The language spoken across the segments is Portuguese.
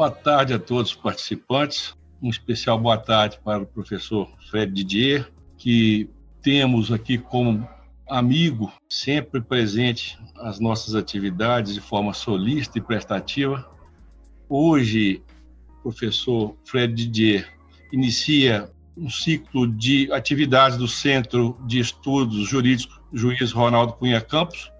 Boa tarde a todos os participantes. Um especial boa tarde para o professor Fred Didier, que temos aqui como amigo, sempre presente às nossas atividades de forma solista e prestativa. Hoje, o professor Fred Didier inicia um ciclo de atividades do Centro de Estudos Jurídicos Juiz Ronaldo Cunha Campos,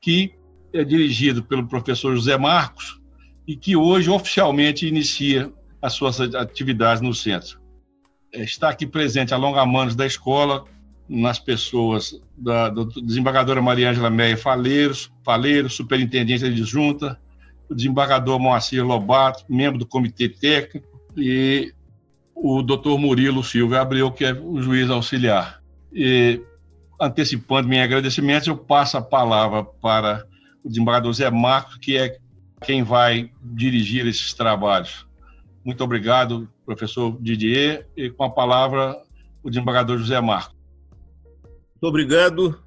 que é dirigido pelo professor José Marcos, e que hoje oficialmente inicia as suas atividades no centro. É, está aqui presente a longa-manos da escola, nas pessoas da, da desembargadora Maria Ângela Meia Faleiros, Faleiros, superintendente de junta, o desembargador Moacir Lobato, membro do comitê técnico, e o doutor Murilo Silva Abreu, que é o juiz auxiliar. E, antecipando meus agradecimentos, eu passo a palavra para o desembargador Zé Marcos, que é quem vai dirigir esses trabalhos. Muito obrigado, professor Didier, e com a palavra o desembargador José Marco. Muito obrigado,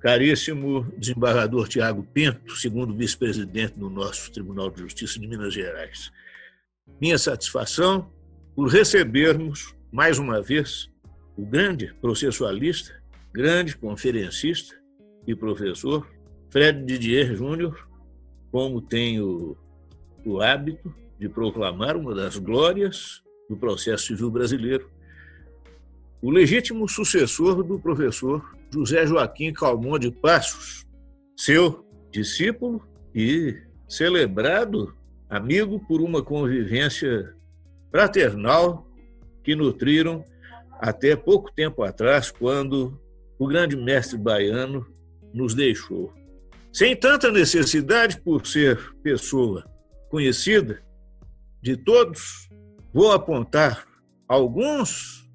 caríssimo desembargador Tiago Pinto, segundo vice-presidente do nosso Tribunal de Justiça de Minas Gerais. Minha satisfação por recebermos, mais uma vez, o grande processualista, grande conferencista e professor Fred Didier Júnior, como tenho o hábito de proclamar uma das glórias do processo civil brasileiro, o legítimo sucessor do professor José Joaquim Calmon de Passos, seu discípulo e celebrado amigo por uma convivência fraternal que nutriram até pouco tempo atrás, quando o grande mestre baiano nos deixou. Sem tanta necessidade por ser pessoa conhecida de todos, vou apontar alguns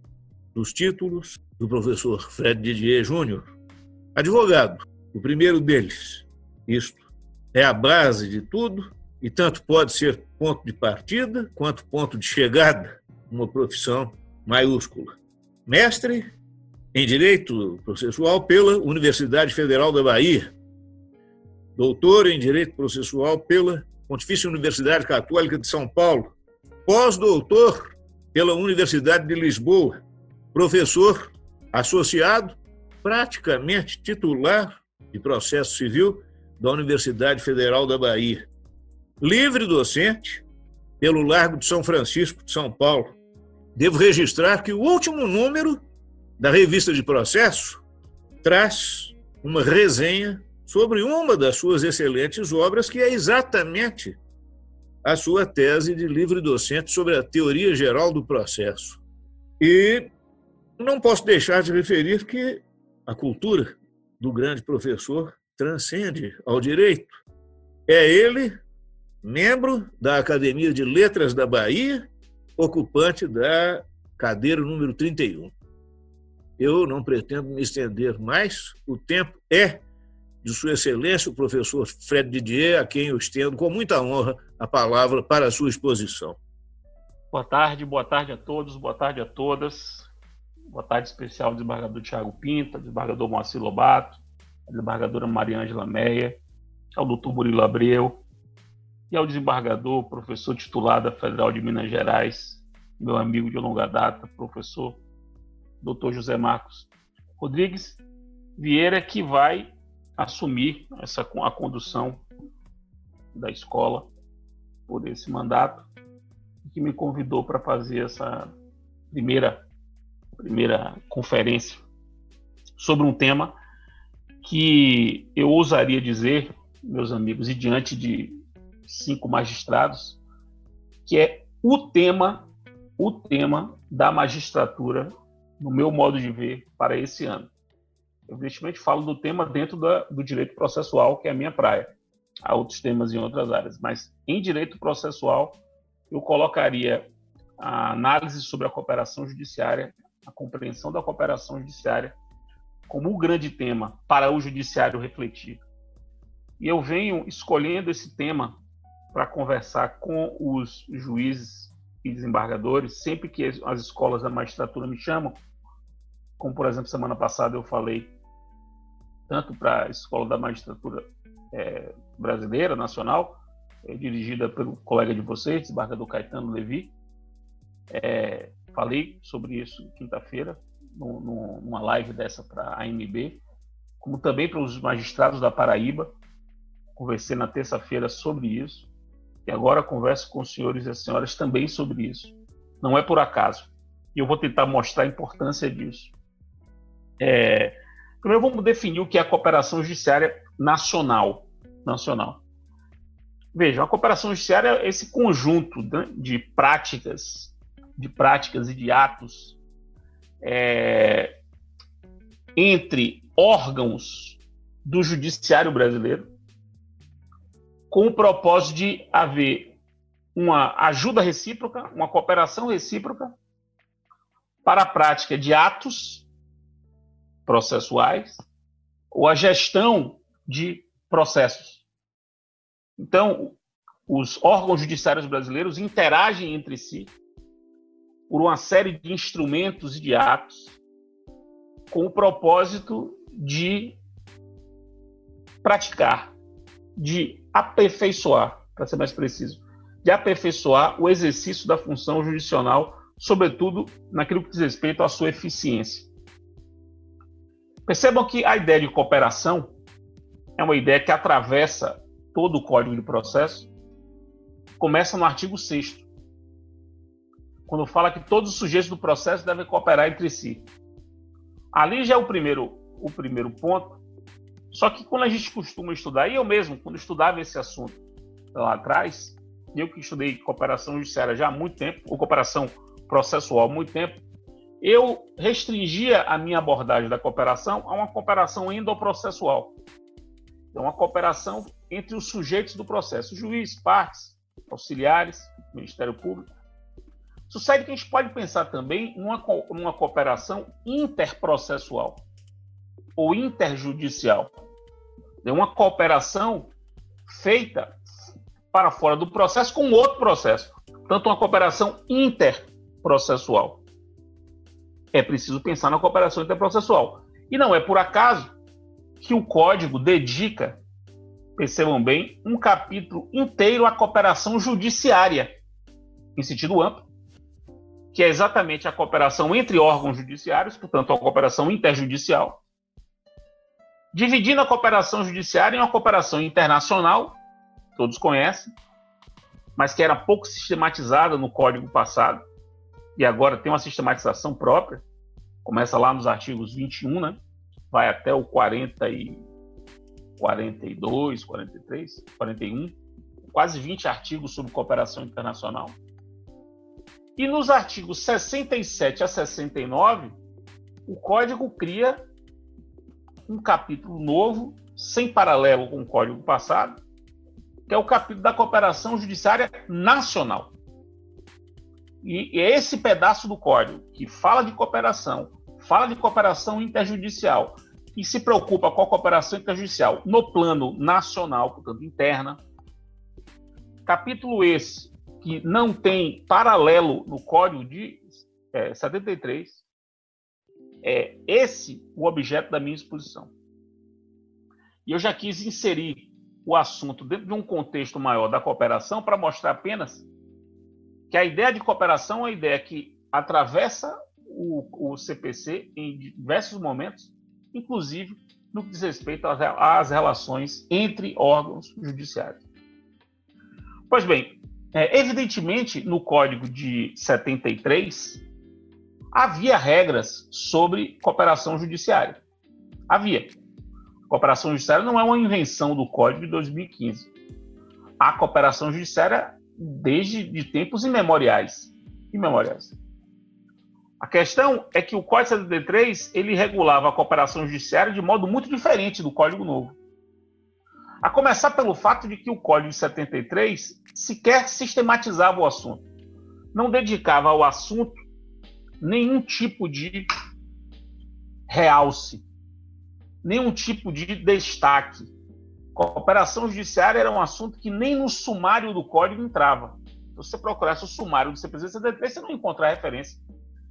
dos títulos do professor Fred Didier Júnior, advogado. O primeiro deles, isto é a base de tudo e tanto pode ser ponto de partida quanto ponto de chegada, uma profissão maiúscula. Mestre em Direito Processual pela Universidade Federal da Bahia, doutor em Direito Processual pela Pontifícia Universidade Católica de São Paulo, pós-doutor pela Universidade de Lisboa, professor associado, praticamente titular de processo civil da Universidade Federal da Bahia. Livre docente pelo Largo de São Francisco de São Paulo. Devo registrar que o último número da revista de processo traz uma resenha sobre uma das suas excelentes obras, que é exatamente a sua tese de livre docente sobre a teoria geral do processo. E não posso deixar de referir que a cultura do grande professor transcende ao direito. É ele, membro da Academia de Letras da Bahia, ocupante da cadeira número 31. Eu não pretendo me estender mais, o tempo é de Sua Excelência, o professor Fred Didier, a quem eu estendo com muita honra a palavra para a sua exposição. Boa tarde, boa tarde a todos, boa tarde a todas. Boa tarde especial ao desembargador Tiago Pinto, ao desembargador Moacir Lobato, à desembargadora Maria Ângela Meia, ao doutor Murilo Abreu e ao desembargador, professor titular da Federal de Minas Gerais, meu amigo de longa data, professor doutor José Marcos Rodrigues Vieira, que vai assumir essa a condução da escola por esse mandato que me convidou para fazer essa primeira primeira conferência sobre um tema que eu ousaria dizer, meus amigos, e diante de cinco magistrados, que é o tema o tema da magistratura no meu modo de ver para esse ano evidentemente falo do tema dentro da, do direito processual, que é a minha praia. a outros temas em outras áreas. Mas em direito processual, eu colocaria a análise sobre a cooperação judiciária, a compreensão da cooperação judiciária, como um grande tema para o judiciário refletir. E eu venho escolhendo esse tema para conversar com os juízes e desembargadores sempre que as escolas da magistratura me chamam, como por exemplo semana passada eu falei tanto para a escola da magistratura é, brasileira nacional, é, dirigida pelo colega de vocês, desembargador Caetano Levi, é, falei sobre isso quinta-feira numa live dessa para a AMB, como também para os magistrados da Paraíba. Conversei na terça-feira sobre isso e agora converso com os senhores e as senhoras também sobre isso. Não é por acaso. E eu vou tentar mostrar a importância disso. É, primeiro vamos definir o que é a cooperação judiciária nacional. nacional. Veja, a cooperação judiciária é esse conjunto de práticas, de práticas e de atos é, entre órgãos do judiciário brasileiro com o propósito de haver uma ajuda recíproca, uma cooperação recíproca para a prática de atos processuais ou a gestão de processos. Então, os órgãos judiciários brasileiros interagem entre si por uma série de instrumentos e de atos com o propósito de praticar, de aperfeiçoar, para ser mais preciso, de aperfeiçoar o exercício da função jurisdicional, sobretudo naquilo que diz respeito à sua eficiência. Percebam que a ideia de cooperação é uma ideia que atravessa todo o Código de Processo, começa no artigo 6 quando fala que todos os sujeitos do processo devem cooperar entre si. Ali já é o primeiro, o primeiro ponto. Só que quando a gente costuma estudar, e eu mesmo, quando estudava esse assunto lá atrás, eu que estudei cooperação judiciária já há muito tempo, ou cooperação processual há muito tempo, eu restringia a minha abordagem da cooperação a uma cooperação endoprocessual. Então, uma cooperação entre os sujeitos do processo, juiz, partes, auxiliares, Ministério Público. Sucede que a gente pode pensar também numa, numa cooperação interprocessual ou interjudicial. É uma cooperação feita para fora do processo com outro processo. Tanto uma cooperação interprocessual. É preciso pensar na cooperação interprocessual. E não é por acaso que o código dedica, percebam bem, um capítulo inteiro à cooperação judiciária, em sentido amplo, que é exatamente a cooperação entre órgãos judiciários, portanto, a cooperação interjudicial, dividindo a cooperação judiciária em uma cooperação internacional, todos conhecem, mas que era pouco sistematizada no código passado, e agora tem uma sistematização própria, começa lá nos artigos 21, né? vai até o 40 e 42, 43, 41, quase 20 artigos sobre cooperação internacional. E nos artigos 67 a 69, o código cria um capítulo novo, sem paralelo com o código passado, que é o capítulo da cooperação judiciária nacional. E é esse pedaço do código que fala de cooperação, fala de cooperação interjudicial e se preocupa com a cooperação interjudicial no plano nacional, portanto interna. Capítulo esse que não tem paralelo no código de é, 73, é esse o objeto da minha exposição. E eu já quis inserir o assunto dentro de um contexto maior da cooperação para mostrar apenas que a ideia de cooperação é uma ideia que atravessa o, o CPC em diversos momentos, inclusive no que diz respeito às, às relações entre órgãos judiciários. Pois bem, é, evidentemente, no Código de 73, havia regras sobre cooperação judiciária. Havia. Cooperação judiciária não é uma invenção do Código de 2015. A cooperação judiciária desde de tempos imemoriais. Imemoriais. A questão é que o Código 73 ele regulava a cooperação judiciária de modo muito diferente do Código Novo. A começar pelo fato de que o Código de 73 sequer sistematizava o assunto. Não dedicava ao assunto nenhum tipo de realce, nenhum tipo de destaque. Cooperação judiciária era um assunto que nem no sumário do código entrava. Se você procurasse o sumário do CPC 73, você não encontrar referência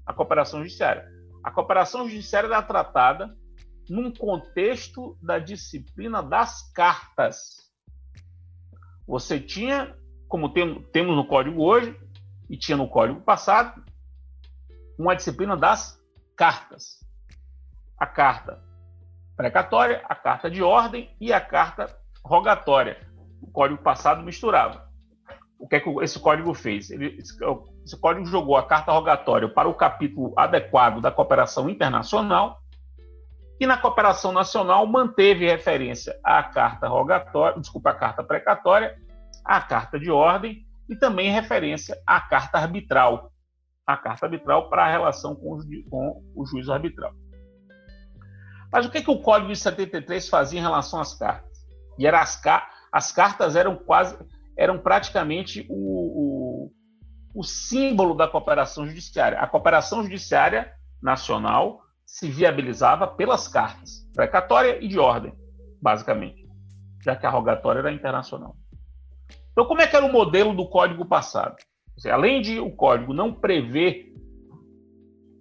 à cooperação judiciária. A cooperação judiciária era tratada num contexto da disciplina das cartas. Você tinha, como tem, temos no código hoje, e tinha no código passado, uma disciplina das cartas. A carta precatória, a carta de ordem e a carta rogatória. O código passado misturava. O que é que esse código fez? Ele, esse código jogou a carta rogatória para o capítulo adequado da cooperação internacional e na cooperação nacional manteve referência à carta rogatória, desculpa, à carta precatória, à carta de ordem e também referência à carta arbitral, a carta arbitral para a relação com o, com o juízo arbitral. Mas o que, que o Código de 73 fazia em relação às cartas? E era as, as cartas eram quase, eram praticamente o, o, o símbolo da cooperação judiciária. A cooperação judiciária nacional se viabilizava pelas cartas, precatória e de ordem, basicamente, já que a rogatória era internacional. Então, como é que era o modelo do código passado? Dizer, além de o código não prever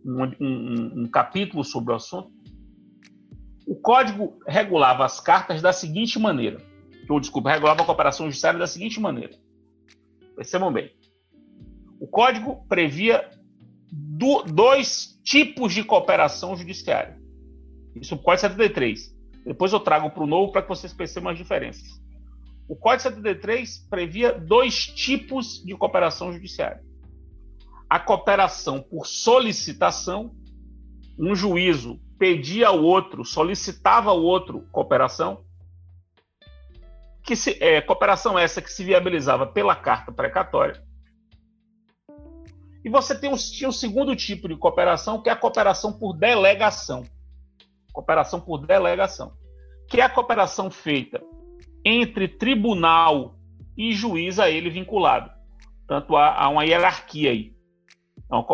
um, um, um capítulo sobre o assunto, o código regulava as cartas da seguinte maneira. Ou, desculpa, regulava a cooperação judiciária da seguinte maneira. Percebam bem. O código previa do, dois tipos de cooperação judiciária. Isso o Código 73. Depois eu trago para o novo para que vocês percebam as diferenças. O Código 73 previa dois tipos de cooperação judiciária. A cooperação por solicitação, um juízo pedia ao outro, solicitava ao outro cooperação, que se, é, cooperação essa que se viabilizava pela carta precatória. E você tem um, tinha um segundo tipo de cooperação, que é a cooperação por delegação. Cooperação por delegação. Que é a cooperação feita entre tribunal e juiz a ele vinculado. Tanto há, há uma hierarquia aí. Então,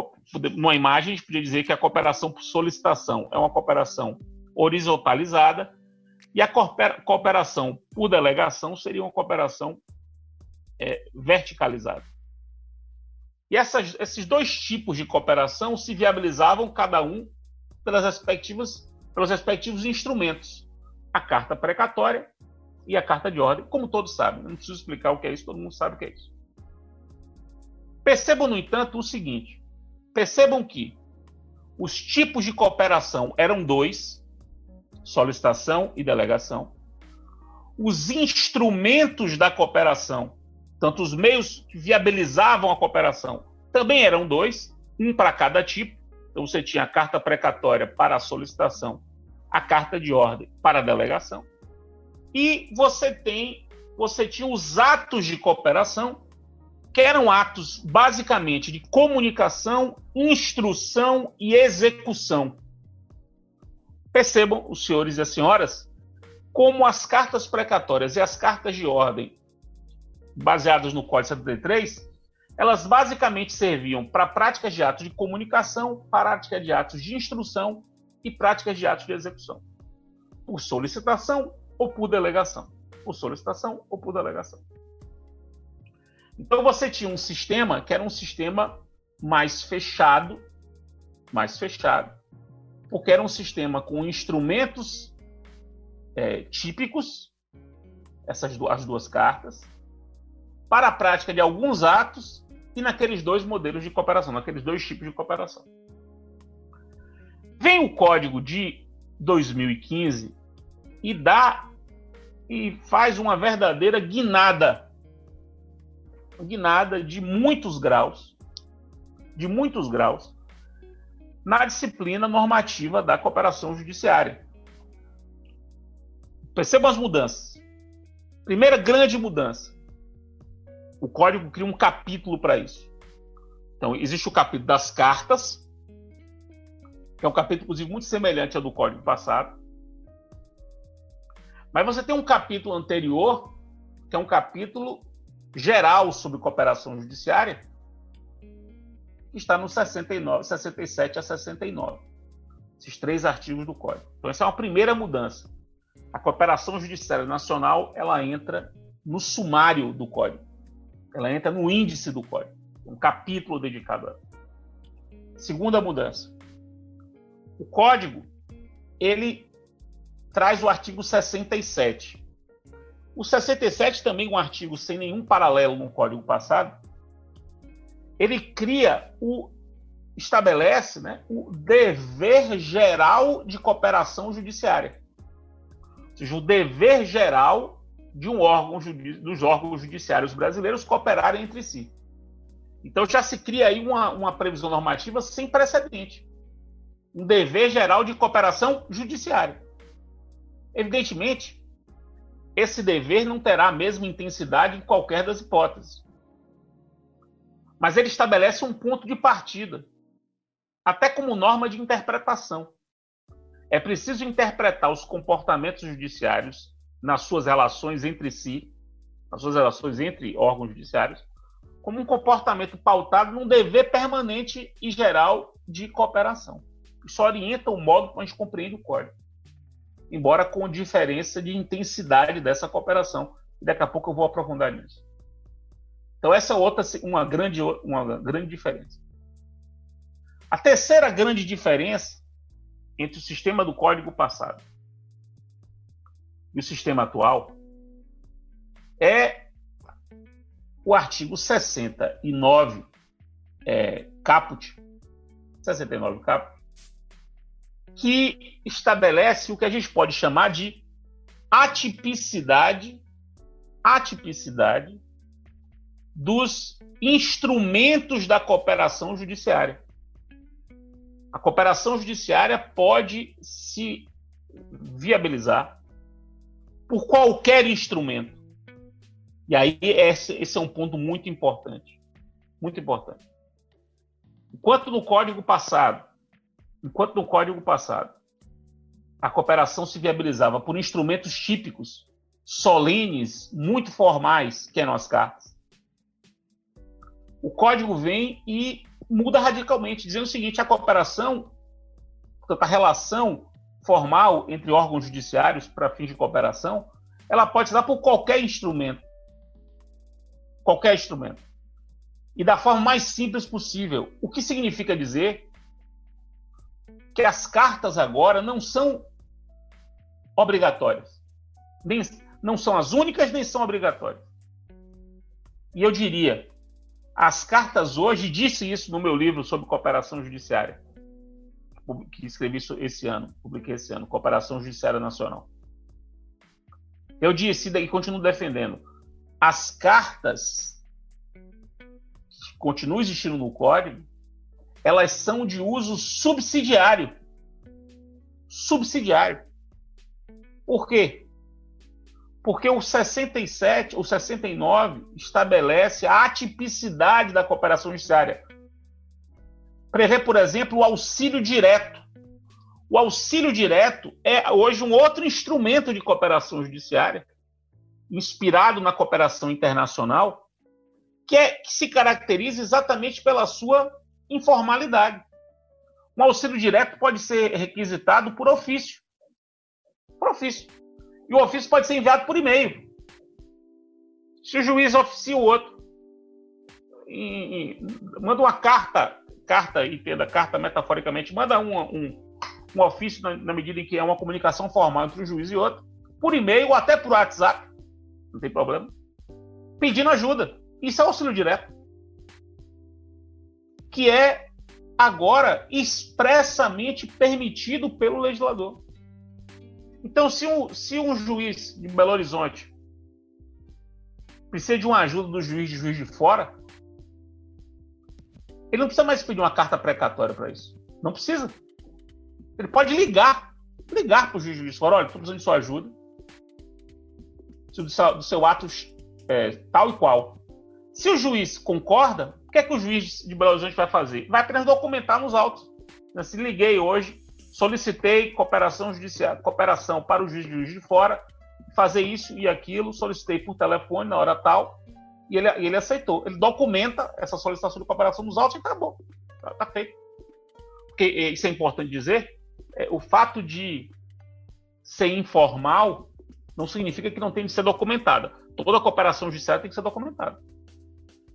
numa imagem, a gente podia dizer que a cooperação por solicitação é uma cooperação horizontalizada e a cooperação por delegação seria uma cooperação é, verticalizada. E essas, esses dois tipos de cooperação se viabilizavam cada um pelas respectivas, pelos respectivos instrumentos. A carta precatória e a carta de ordem, como todos sabem. não preciso explicar o que é isso, todo mundo sabe o que é isso. Percebam, no entanto, o seguinte: Percebam que os tipos de cooperação eram dois: solicitação e delegação. Os instrumentos da cooperação, tanto os meios que viabilizavam a cooperação, também eram dois, um para cada tipo. Então você tinha a carta precatória para a solicitação, a carta de ordem para a delegação. E você tem, você tinha os atos de cooperação, que eram atos basicamente de comunicação, instrução e execução. Percebam, os senhores e as senhoras, como as cartas precatórias e as cartas de ordem, baseadas no Código 73, elas basicamente serviam para práticas de atos de comunicação, práticas de atos de instrução e práticas de atos de execução. Por solicitação ou por delegação. Por solicitação ou por delegação. Então você tinha um sistema que era um sistema mais fechado, mais fechado, porque era um sistema com instrumentos é, típicos, essas duas, as duas cartas, para a prática de alguns atos e naqueles dois modelos de cooperação, naqueles dois tipos de cooperação. Vem o código de 2015 e dá e faz uma verdadeira guinada guinada de muitos graus, de muitos graus, na disciplina normativa da cooperação judiciária. Percebam as mudanças. Primeira grande mudança. O código cria um capítulo para isso. Então, existe o capítulo das cartas, que é um capítulo, inclusive, muito semelhante ao do código passado. Mas você tem um capítulo anterior, que é um capítulo geral sobre cooperação judiciária, está no 69, 67 a 69. Esses três artigos do Código. Então, essa é uma primeira mudança. A cooperação judiciária nacional, ela entra no sumário do Código. Ela entra no índice do Código. Um capítulo dedicado a ela. Segunda mudança. O Código, ele traz o artigo 67. O 67 também um artigo sem nenhum paralelo no Código passado. Ele cria o estabelece, né, o dever geral de cooperação judiciária. Ou seja, o dever geral de um órgão dos órgãos judiciários brasileiros cooperarem entre si. Então já se cria aí uma, uma previsão normativa sem precedente. Um dever geral de cooperação judiciária. Evidentemente, esse dever não terá a mesma intensidade em qualquer das hipóteses. Mas ele estabelece um ponto de partida, até como norma de interpretação. É preciso interpretar os comportamentos judiciários nas suas relações entre si, nas suas relações entre órgãos judiciários, como um comportamento pautado num dever permanente e geral de cooperação. Isso orienta o modo como a gente compreende o código embora com diferença de intensidade dessa cooperação. E daqui a pouco eu vou aprofundar nisso. Então essa é outra uma grande uma grande diferença. A terceira grande diferença entre o sistema do código passado e o sistema atual é o artigo 69 é, caput 69 caput que estabelece o que a gente pode chamar de atipicidade, atipicidade dos instrumentos da cooperação judiciária. A cooperação judiciária pode se viabilizar por qualquer instrumento. E aí esse, é um ponto muito importante, muito importante. Enquanto no Código passado Enquanto no Código passado a cooperação se viabilizava por instrumentos típicos, solenes, muito formais, que eram as cartas, o Código vem e muda radicalmente, dizendo o seguinte: a cooperação, a relação formal entre órgãos judiciários para fins de cooperação, ela pode se dar por qualquer instrumento. Qualquer instrumento. E da forma mais simples possível. O que significa dizer que as cartas agora não são obrigatórias. Nem, não são as únicas, nem são obrigatórias. E eu diria, as cartas hoje, disse isso no meu livro sobre cooperação judiciária, que escrevi esse ano, publiquei esse ano, Cooperação Judiciária Nacional. Eu disse e continuo defendendo, as cartas que continuam existindo no código, elas são de uso subsidiário. Subsidiário. Por quê? Porque o 67, o 69 estabelece a atipicidade da cooperação judiciária. Prevê, por exemplo, o auxílio direto. O auxílio direto é hoje um outro instrumento de cooperação judiciária, inspirado na cooperação internacional, que, é, que se caracteriza exatamente pela sua informalidade. Um auxílio direto pode ser requisitado por ofício. Por ofício. E o ofício pode ser enviado por e-mail. Se o juiz oficia o outro, e, e, manda uma carta, carta, entenda, carta metaforicamente, manda um, um, um ofício na, na, medida em que é uma comunicação formal entre um juiz e outro, por e-mail ou até por WhatsApp, não tem problema, pedindo ajuda. Isso é auxílio direto que é agora expressamente permitido pelo legislador. Então, se um, se um juiz de Belo Horizonte precisa de uma ajuda do juiz de juiz de fora, ele não precisa mais pedir uma carta precatória para isso. Não precisa. Ele pode ligar, ligar para o juiz de juiz fora, olha, estou precisando de sua ajuda. Do seu, do seu ato é, tal e qual. Se o juiz concorda, que é que o juiz de Belo Horizonte vai fazer? Vai apenas documentar nos autos. Se liguei hoje, solicitei cooperação judicial, cooperação para o juiz de juiz de fora, fazer isso e aquilo, solicitei por telefone na hora tal, e ele, ele aceitou. Ele documenta essa solicitação de cooperação nos autos e acabou. Está tá feito. Porque isso é importante dizer, é, o fato de ser informal não significa que não tem de ser documentada. Toda cooperação judiciária tem que ser documentada.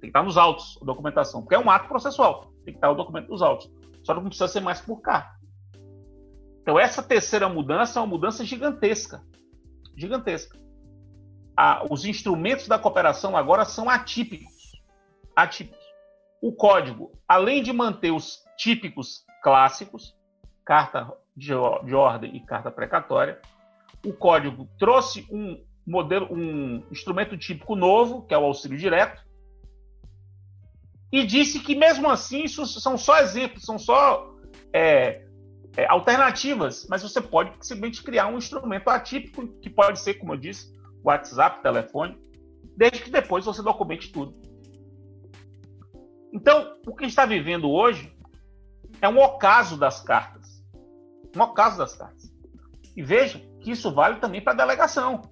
Tem que estar nos autos a documentação, porque é um ato processual. Tem que estar o documento dos autos. Só não precisa ser mais por carta. Então, essa terceira mudança é uma mudança gigantesca. Gigantesca. Os instrumentos da cooperação agora são atípicos. Atípicos. O código, além de manter os típicos clássicos, carta de, de ordem e carta precatória, o código trouxe um modelo, um instrumento típico novo, que é o auxílio direto, e disse que mesmo assim isso são só exemplos, são só é, é, alternativas, mas você pode simplesmente criar um instrumento atípico que pode ser, como eu disse, WhatsApp, telefone, desde que depois você documente tudo. Então, o que está vivendo hoje é um ocaso das cartas. Um ocaso das cartas. E veja que isso vale também para a delegação.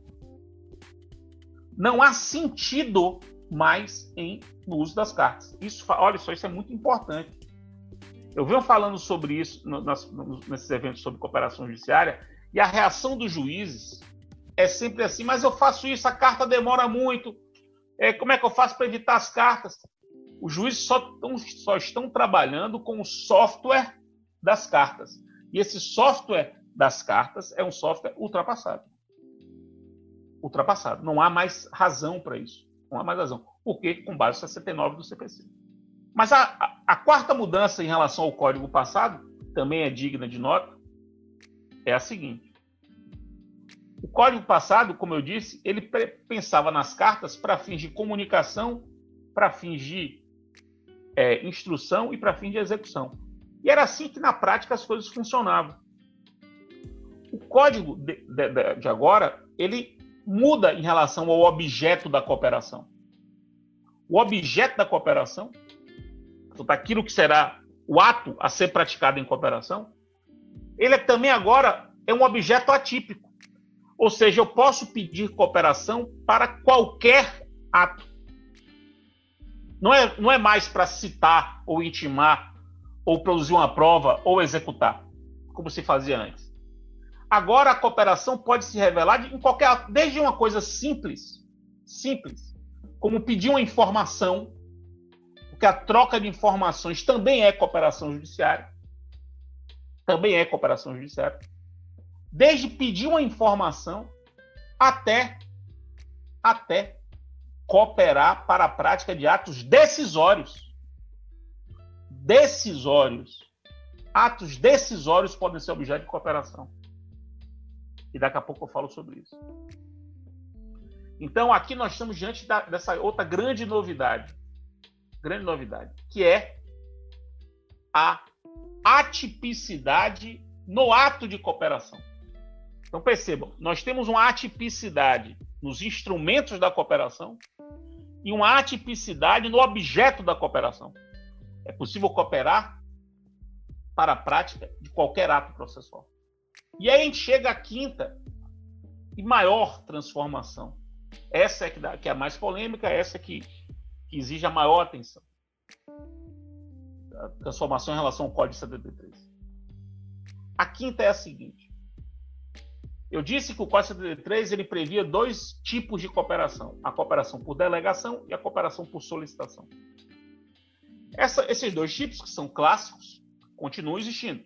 Não há sentido mais em, no uso das cartas. Isso, olha só, isso é muito importante. Eu venho falando sobre isso no, nas, no, nesses eventos sobre cooperação judiciária e a reação dos juízes é sempre assim, mas eu faço isso, a carta demora muito. É, como é que eu faço para evitar as cartas? Os juízes só, tão, só estão trabalhando com o software das cartas. E esse software das cartas é um software ultrapassado. Ultrapassado. Não há mais razão para isso. Há mais razão. Porque com base no 69 do CPC. Mas a, a, a, quarta mudança em relação ao código passado, também é digna de nota, é a seguinte. O código passado, como eu disse, ele pensava nas cartas para fins de comunicação, para fins de é, instrução e para fins de execução. E era assim que na prática as coisas funcionavam. O código de, de, de agora, ele muda em relação ao objeto da cooperação. O objeto da cooperação, portanto, aquilo que será o ato a ser praticado em cooperação, ele é também agora é um objeto atípico. Ou seja, eu posso pedir cooperação para qualquer ato. Não é, não é mais para citar ou intimar ou produzir uma prova ou executar, como se fazia antes. Agora a cooperação pode se revelar em qualquer, desde uma coisa simples, simples, como pedir uma informação, porque a troca de informações também é cooperação judiciária. Também é cooperação judiciária. Desde pedir uma informação até até cooperar para a prática de atos decisórios. Decisórios. Atos decisórios podem ser objeto de cooperação. E daqui a pouco eu falo sobre isso. Então, aqui nós estamos diante da, dessa outra grande novidade. Grande novidade, que é a atipicidade no ato de cooperação. Então, percebam, nós temos uma atipicidade nos instrumentos da cooperação e uma atipicidade no objeto da cooperação. É possível cooperar para a prática de qualquer ato processual. E aí a gente chega à quinta e maior transformação. Essa é que, dá, que é a mais polêmica, essa que, que exige a maior atenção. A transformação em relação ao Código 73. A quinta é a seguinte. Eu disse que o Código 73 ele previa dois tipos de cooperação: a cooperação por delegação e a cooperação por solicitação. Essa, esses dois tipos, que são clássicos, continuam existindo.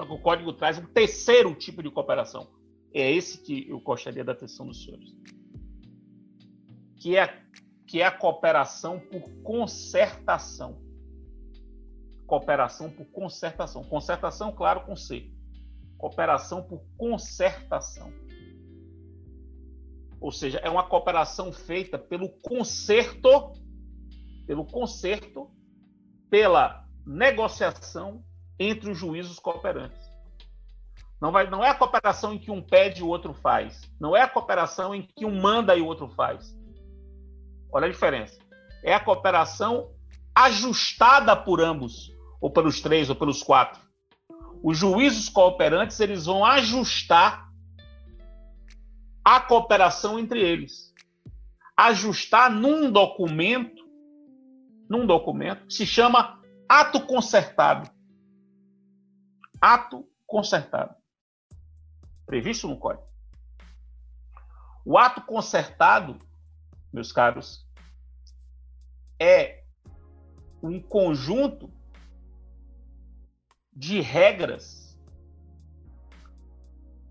Só que o código traz um terceiro tipo de cooperação. É esse que eu gostaria da atenção dos senhores. Que é, que é a cooperação por concertação. Cooperação por concertação. Concertação, claro, com C. Cooperação por concertação. Ou seja, é uma cooperação feita pelo concerto, pelo concerto, pela negociação entre os juízos cooperantes. Não, vai, não é a cooperação em que um pede e o outro faz. Não é a cooperação em que um manda e o outro faz. Olha a diferença. É a cooperação ajustada por ambos, ou pelos três, ou pelos quatro. Os juízos cooperantes eles vão ajustar a cooperação entre eles. Ajustar num documento, num documento que se chama ato concertado. Ato concertado. Previsto no código. O ato concertado, meus caros, é um conjunto de regras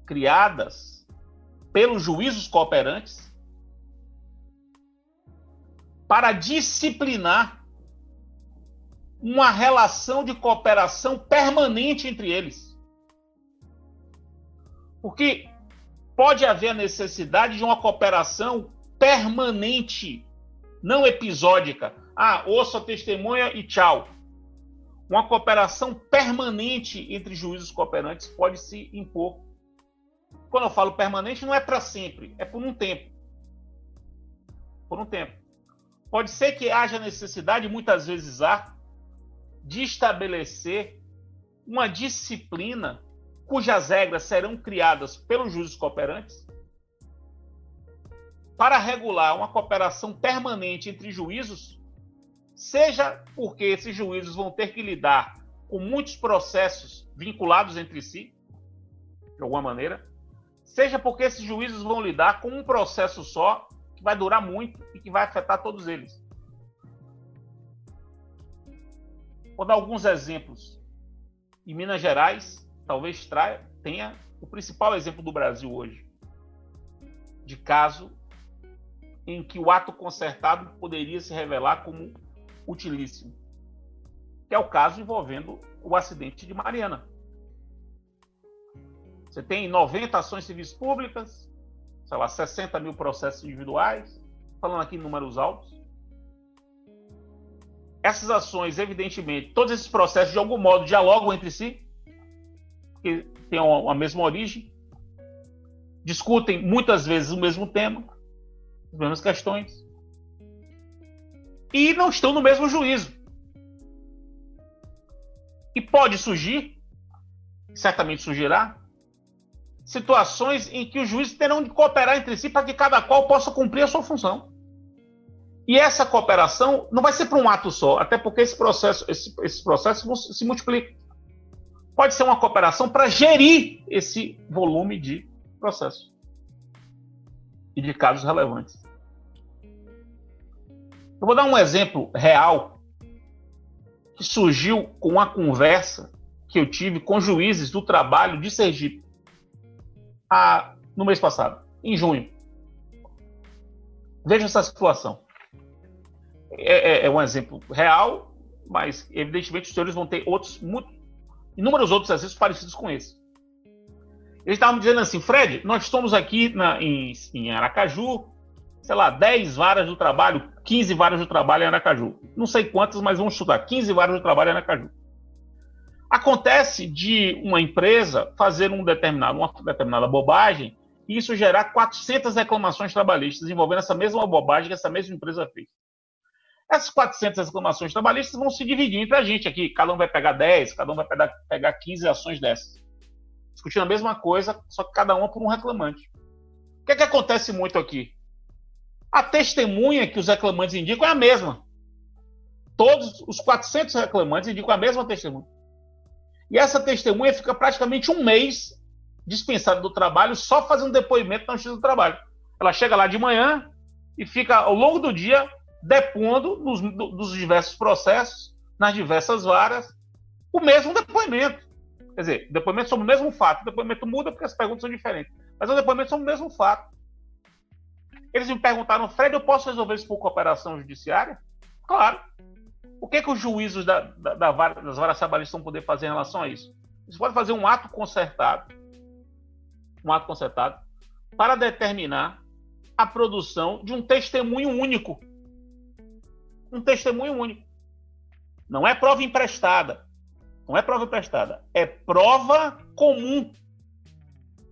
criadas pelos juízos cooperantes para disciplinar uma relação de cooperação permanente entre eles. Porque pode haver a necessidade de uma cooperação permanente, não episódica. Ah, ouça a testemunha e tchau. Uma cooperação permanente entre juízes cooperantes pode se impor. Quando eu falo permanente, não é para sempre, é por um tempo. Por um tempo. Pode ser que haja necessidade, muitas vezes há, de estabelecer uma disciplina cujas regras serão criadas pelos juízes cooperantes para regular uma cooperação permanente entre juízos, seja porque esses juízes vão ter que lidar com muitos processos vinculados entre si, de alguma maneira, seja porque esses juízes vão lidar com um processo só que vai durar muito e que vai afetar todos eles. Vou dar alguns exemplos. Em Minas Gerais, talvez traia, tenha o principal exemplo do Brasil hoje, de caso em que o ato concertado poderia se revelar como utilíssimo, que é o caso envolvendo o acidente de Mariana. Você tem 90 ações civis públicas, sei lá, 60 mil processos individuais, falando aqui em números altos. Essas ações, evidentemente, todos esses processos de algum modo dialogam entre si, que têm a mesma origem, discutem muitas vezes o mesmo tema, as mesmas questões, e não estão no mesmo juízo. E pode surgir, certamente surgirá, situações em que os juízes terão de cooperar entre si para que cada qual possa cumprir a sua função. E essa cooperação não vai ser para um ato só, até porque esse processo, esse, esses processos se multiplicam pode ser uma cooperação para gerir esse volume de processos e de casos relevantes. Eu vou dar um exemplo real que surgiu com uma conversa que eu tive com juízes do trabalho de Sergipe a, no mês passado, em junho. Veja essa situação. É, é, é um exemplo real, mas evidentemente os senhores vão ter outros inúmeros outros exercícios parecidos com esse. Eles estavam dizendo assim, Fred, nós estamos aqui na, em, em Aracaju, sei lá, 10 varas do trabalho, 15 varas do trabalho em Aracaju. Não sei quantas, mas vamos chutar, 15 varas do trabalho em Aracaju. Acontece de uma empresa fazer um determinado, uma determinada bobagem e isso gerar 400 reclamações trabalhistas envolvendo essa mesma bobagem que essa mesma empresa fez. Essas 400 reclamações trabalhistas vão se dividir entre a gente aqui. Cada um vai pegar 10, cada um vai pegar, pegar 15 ações dessas. Discutindo a mesma coisa, só que cada uma por um reclamante. O que, é que acontece muito aqui? A testemunha que os reclamantes indicam é a mesma. Todos os 400 reclamantes indicam a mesma testemunha. E essa testemunha fica praticamente um mês dispensada do trabalho só fazendo depoimento na justiça do trabalho. Ela chega lá de manhã e fica ao longo do dia depondo nos, dos diversos processos, nas diversas varas, o mesmo depoimento. Quer dizer, depoimento sobre o mesmo fato. O depoimento muda porque as perguntas são diferentes. Mas o depoimento sobre o mesmo fato. Eles me perguntaram, Fred, eu posso resolver isso por cooperação judiciária? Claro. O que, é que os juízos da, da, da vara, das varas trabalhistas vão poder fazer em relação a isso? Eles podem fazer um ato concertado, um ato concertado, para determinar a produção de um testemunho único um testemunho único. Não é prova emprestada. Não é prova emprestada. É prova comum.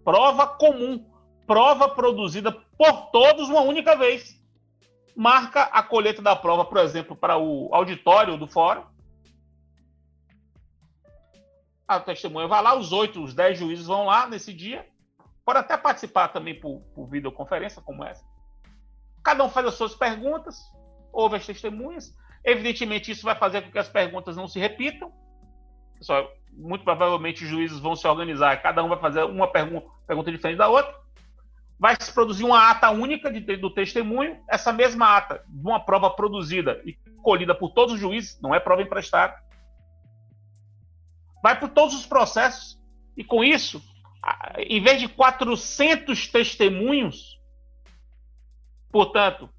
Prova comum. Prova produzida por todos uma única vez. Marca a colheita da prova, por exemplo, para o auditório do fórum. A testemunha vai lá, os oito, os dez juízes vão lá nesse dia, pode até participar também por, por videoconferência como essa. Cada um faz as suas perguntas, ouve as testemunhas. Evidentemente, isso vai fazer com que as perguntas não se repitam. Só, muito provavelmente os juízes vão se organizar, cada um vai fazer uma pergunta, pergunta diferente da outra. Vai se produzir uma ata única de, do testemunho. Essa mesma ata, de uma prova produzida e colhida por todos os juízes, não é prova emprestada, vai por todos os processos. E com isso, em vez de 400 testemunhos, portanto,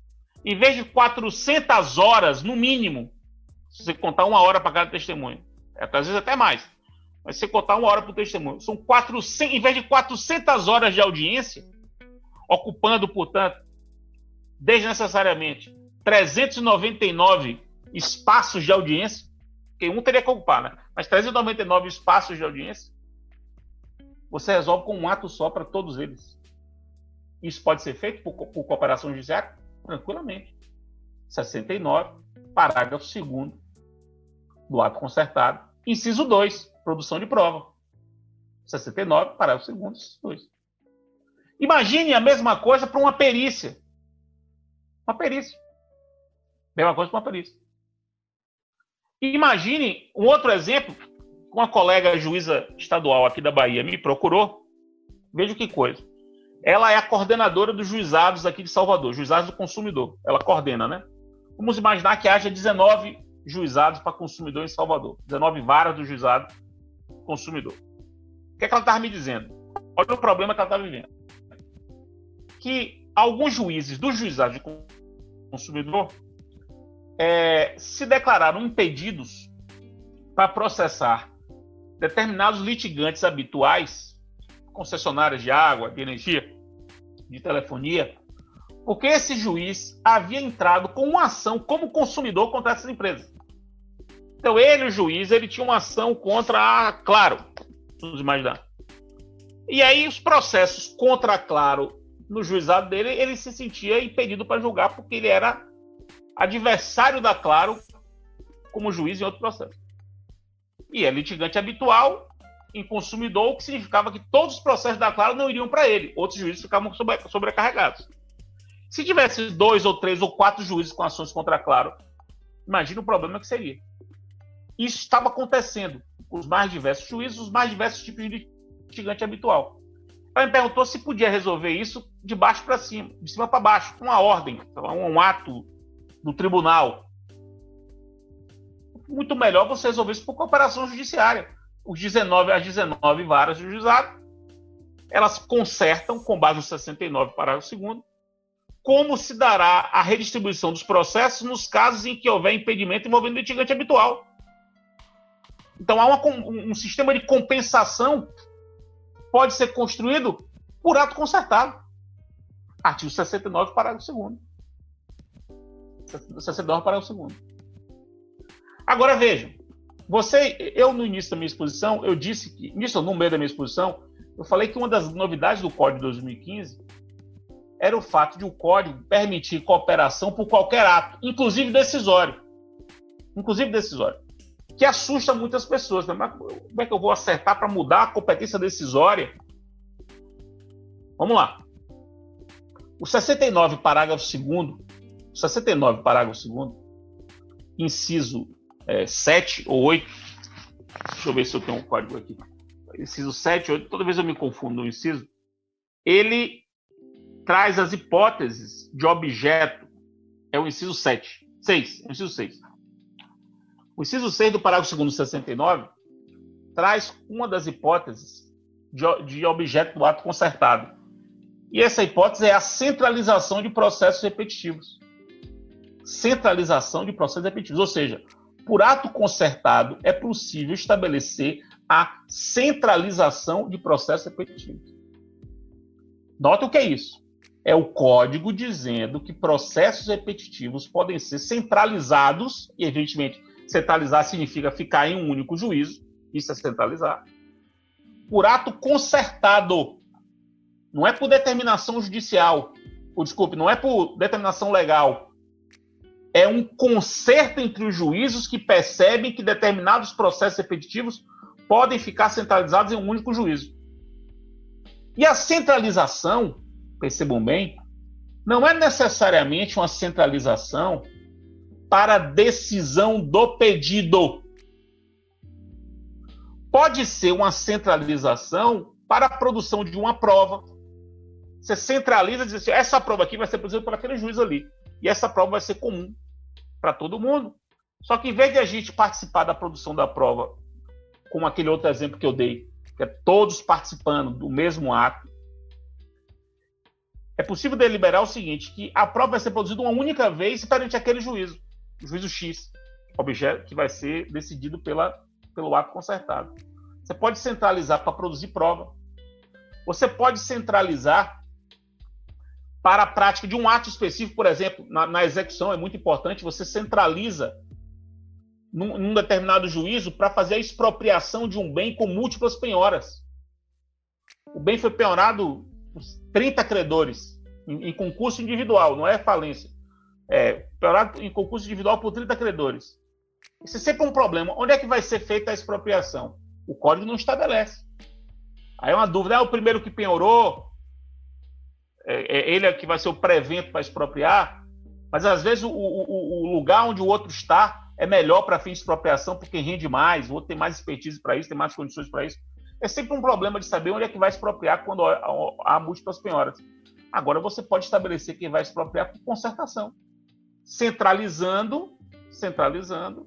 em vez de 400 horas, no mínimo, se você contar uma hora para cada testemunho, é, às vezes até mais, mas se você contar uma hora para o testemunho, são 400, em vez de 400 horas de audiência, ocupando, portanto, desnecessariamente 399 espaços de audiência, que um teria que ocupar, né? Mas 399 espaços de audiência, você resolve com um ato só para todos eles. Isso pode ser feito por, por cooperação judiciária? Tranquilamente. 69, parágrafo 2 do ato consertado. Inciso 2, produção de prova. 69, parágrafo 2 inciso 2. Imagine a mesma coisa para uma perícia. Uma perícia. Mesma coisa para uma perícia. Imagine um outro exemplo. Uma colega juíza estadual aqui da Bahia me procurou. Veja que coisa. Ela é a coordenadora dos juizados aqui de Salvador, juizados do consumidor. Ela coordena, né? Vamos imaginar que haja 19 juizados para consumidor em Salvador, 19 varas do juizado consumidor. O que, é que ela estava me dizendo? Olha o problema que ela está vivendo. Que alguns juízes dos juizados de consumidor é, se declararam impedidos para processar determinados litigantes habituais, concessionárias de água, de energia, de telefonia, porque esse juiz havia entrado com uma ação como consumidor contra essas empresas. Então ele, o juiz, ele tinha uma ação contra a Claro, vamos imaginar. E aí os processos contra a Claro no juizado dele, ele se sentia impedido para julgar porque ele era adversário da Claro como juiz em outro processo. E é litigante habitual em consumidor, o que significava que todos os processos da Claro não iriam para ele, outros juízes ficavam sobrecarregados. Se tivesse dois ou três ou quatro juízes com ações contra a Claro, imagina o problema que seria. Isso estava acontecendo com os mais diversos juízes, os mais diversos tipos de litigante habitual. Ela me perguntou se podia resolver isso de baixo para cima, de cima para baixo, com uma ordem, um ato do tribunal. Muito melhor você resolver isso por cooperação judiciária. Os 19, as 19 varas do juizado, elas consertam, com base no 69, parágrafo 2 como se dará a redistribuição dos processos nos casos em que houver impedimento envolvendo o litigante habitual. Então, há uma, um, sistema de compensação pode ser construído por ato consertado. Artigo 69, parágrafo 2 69, parágrafo 2 Agora vejam, você, eu no início da minha exposição, eu disse que, início no meio da minha exposição, eu falei que uma das novidades do Código de 2015 era o fato de o Código permitir cooperação por qualquer ato, inclusive decisório. Inclusive decisório. Que assusta muitas pessoas. Né? Mas como é que eu vou acertar para mudar a competência decisória? Vamos lá. O 69, parágrafo 2 69, parágrafo 2 inciso é, 7 ou 8, deixa eu ver se eu tenho um código aqui, inciso 7, 8, toda vez eu me confundo no inciso, ele traz as hipóteses de objeto, é o inciso 7, 6, é o inciso 6. O inciso 6 do parágrafo 2 69 traz uma das hipóteses de, de objeto do ato consertado. E essa hipótese é a centralização de processos repetitivos. Centralização de processos repetitivos. Ou seja, por ato concertado, é possível estabelecer a centralização de processos repetitivos. Nota o que é isso. É o código dizendo que processos repetitivos podem ser centralizados, e evidentemente, centralizar significa ficar em um único juízo, isso é centralizar, por ato concertado. Não é por determinação judicial, ou desculpe, não é por determinação legal, é um conserto entre os juízos que percebem que determinados processos repetitivos podem ficar centralizados em um único juízo. E a centralização, percebam bem, não é necessariamente uma centralização para decisão do pedido. Pode ser uma centralização para a produção de uma prova. Você centraliza e diz assim: essa prova aqui vai ser produzida por aquele juiz ali. E essa prova vai ser comum para todo mundo. Só que em vez de a gente participar da produção da prova, como aquele outro exemplo que eu dei, que é todos participando do mesmo ato, é possível deliberar o seguinte, que a prova vai ser produzida uma única vez perante aquele juízo, o juízo X, objeto que vai ser decidido pela, pelo ato consertado. Você pode centralizar para produzir prova. Você pode centralizar para a prática de um ato específico, por exemplo, na, na execução é muito importante, você centraliza num, num determinado juízo para fazer a expropriação de um bem com múltiplas penhoras. O bem foi penhorado por 30 credores em, em concurso individual, não é falência. É, penhorado em concurso individual por 30 credores. Isso é sempre um problema. Onde é que vai ser feita a expropriação? O código não estabelece. Aí é uma dúvida: é o primeiro que penhorou? É, é ele é que vai ser o pré-evento para expropriar? Mas às vezes o, o, o lugar onde o outro está é melhor para fins de expropriação porque rende mais, o outro tem mais expertise para isso, tem mais condições para isso. É sempre um problema de saber onde é que vai expropriar quando há múltiplas penhoras. Agora você pode estabelecer quem vai expropriar por concertação, centralizando, centralizando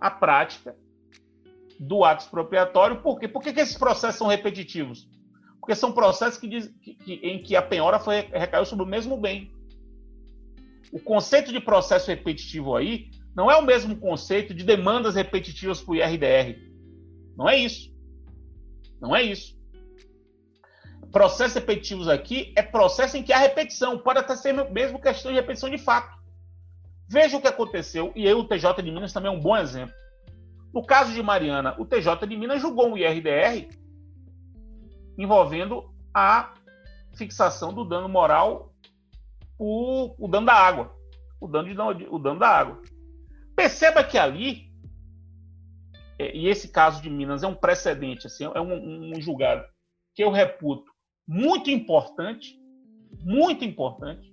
a prática do ato expropriatório. Por quê? Por que, que esses processos são repetitivos? Porque são processos que diz, que, que, em que a penhora foi, recaiu sobre o mesmo bem. O conceito de processo repetitivo aí não é o mesmo conceito de demandas repetitivas o IRDR. Não é isso. Não é isso. Processos repetitivos aqui é processo em que há repetição. Pode até ser mesmo questão de repetição de fato. Veja o que aconteceu, e aí o TJ de Minas também é um bom exemplo. No caso de Mariana, o TJ de Minas julgou um IRDR envolvendo a fixação do dano moral, o, o dano da água. O dano, de, o dano da água. Perceba que ali, é, e esse caso de Minas é um precedente, assim, é um, um julgado que eu reputo muito importante, muito importante,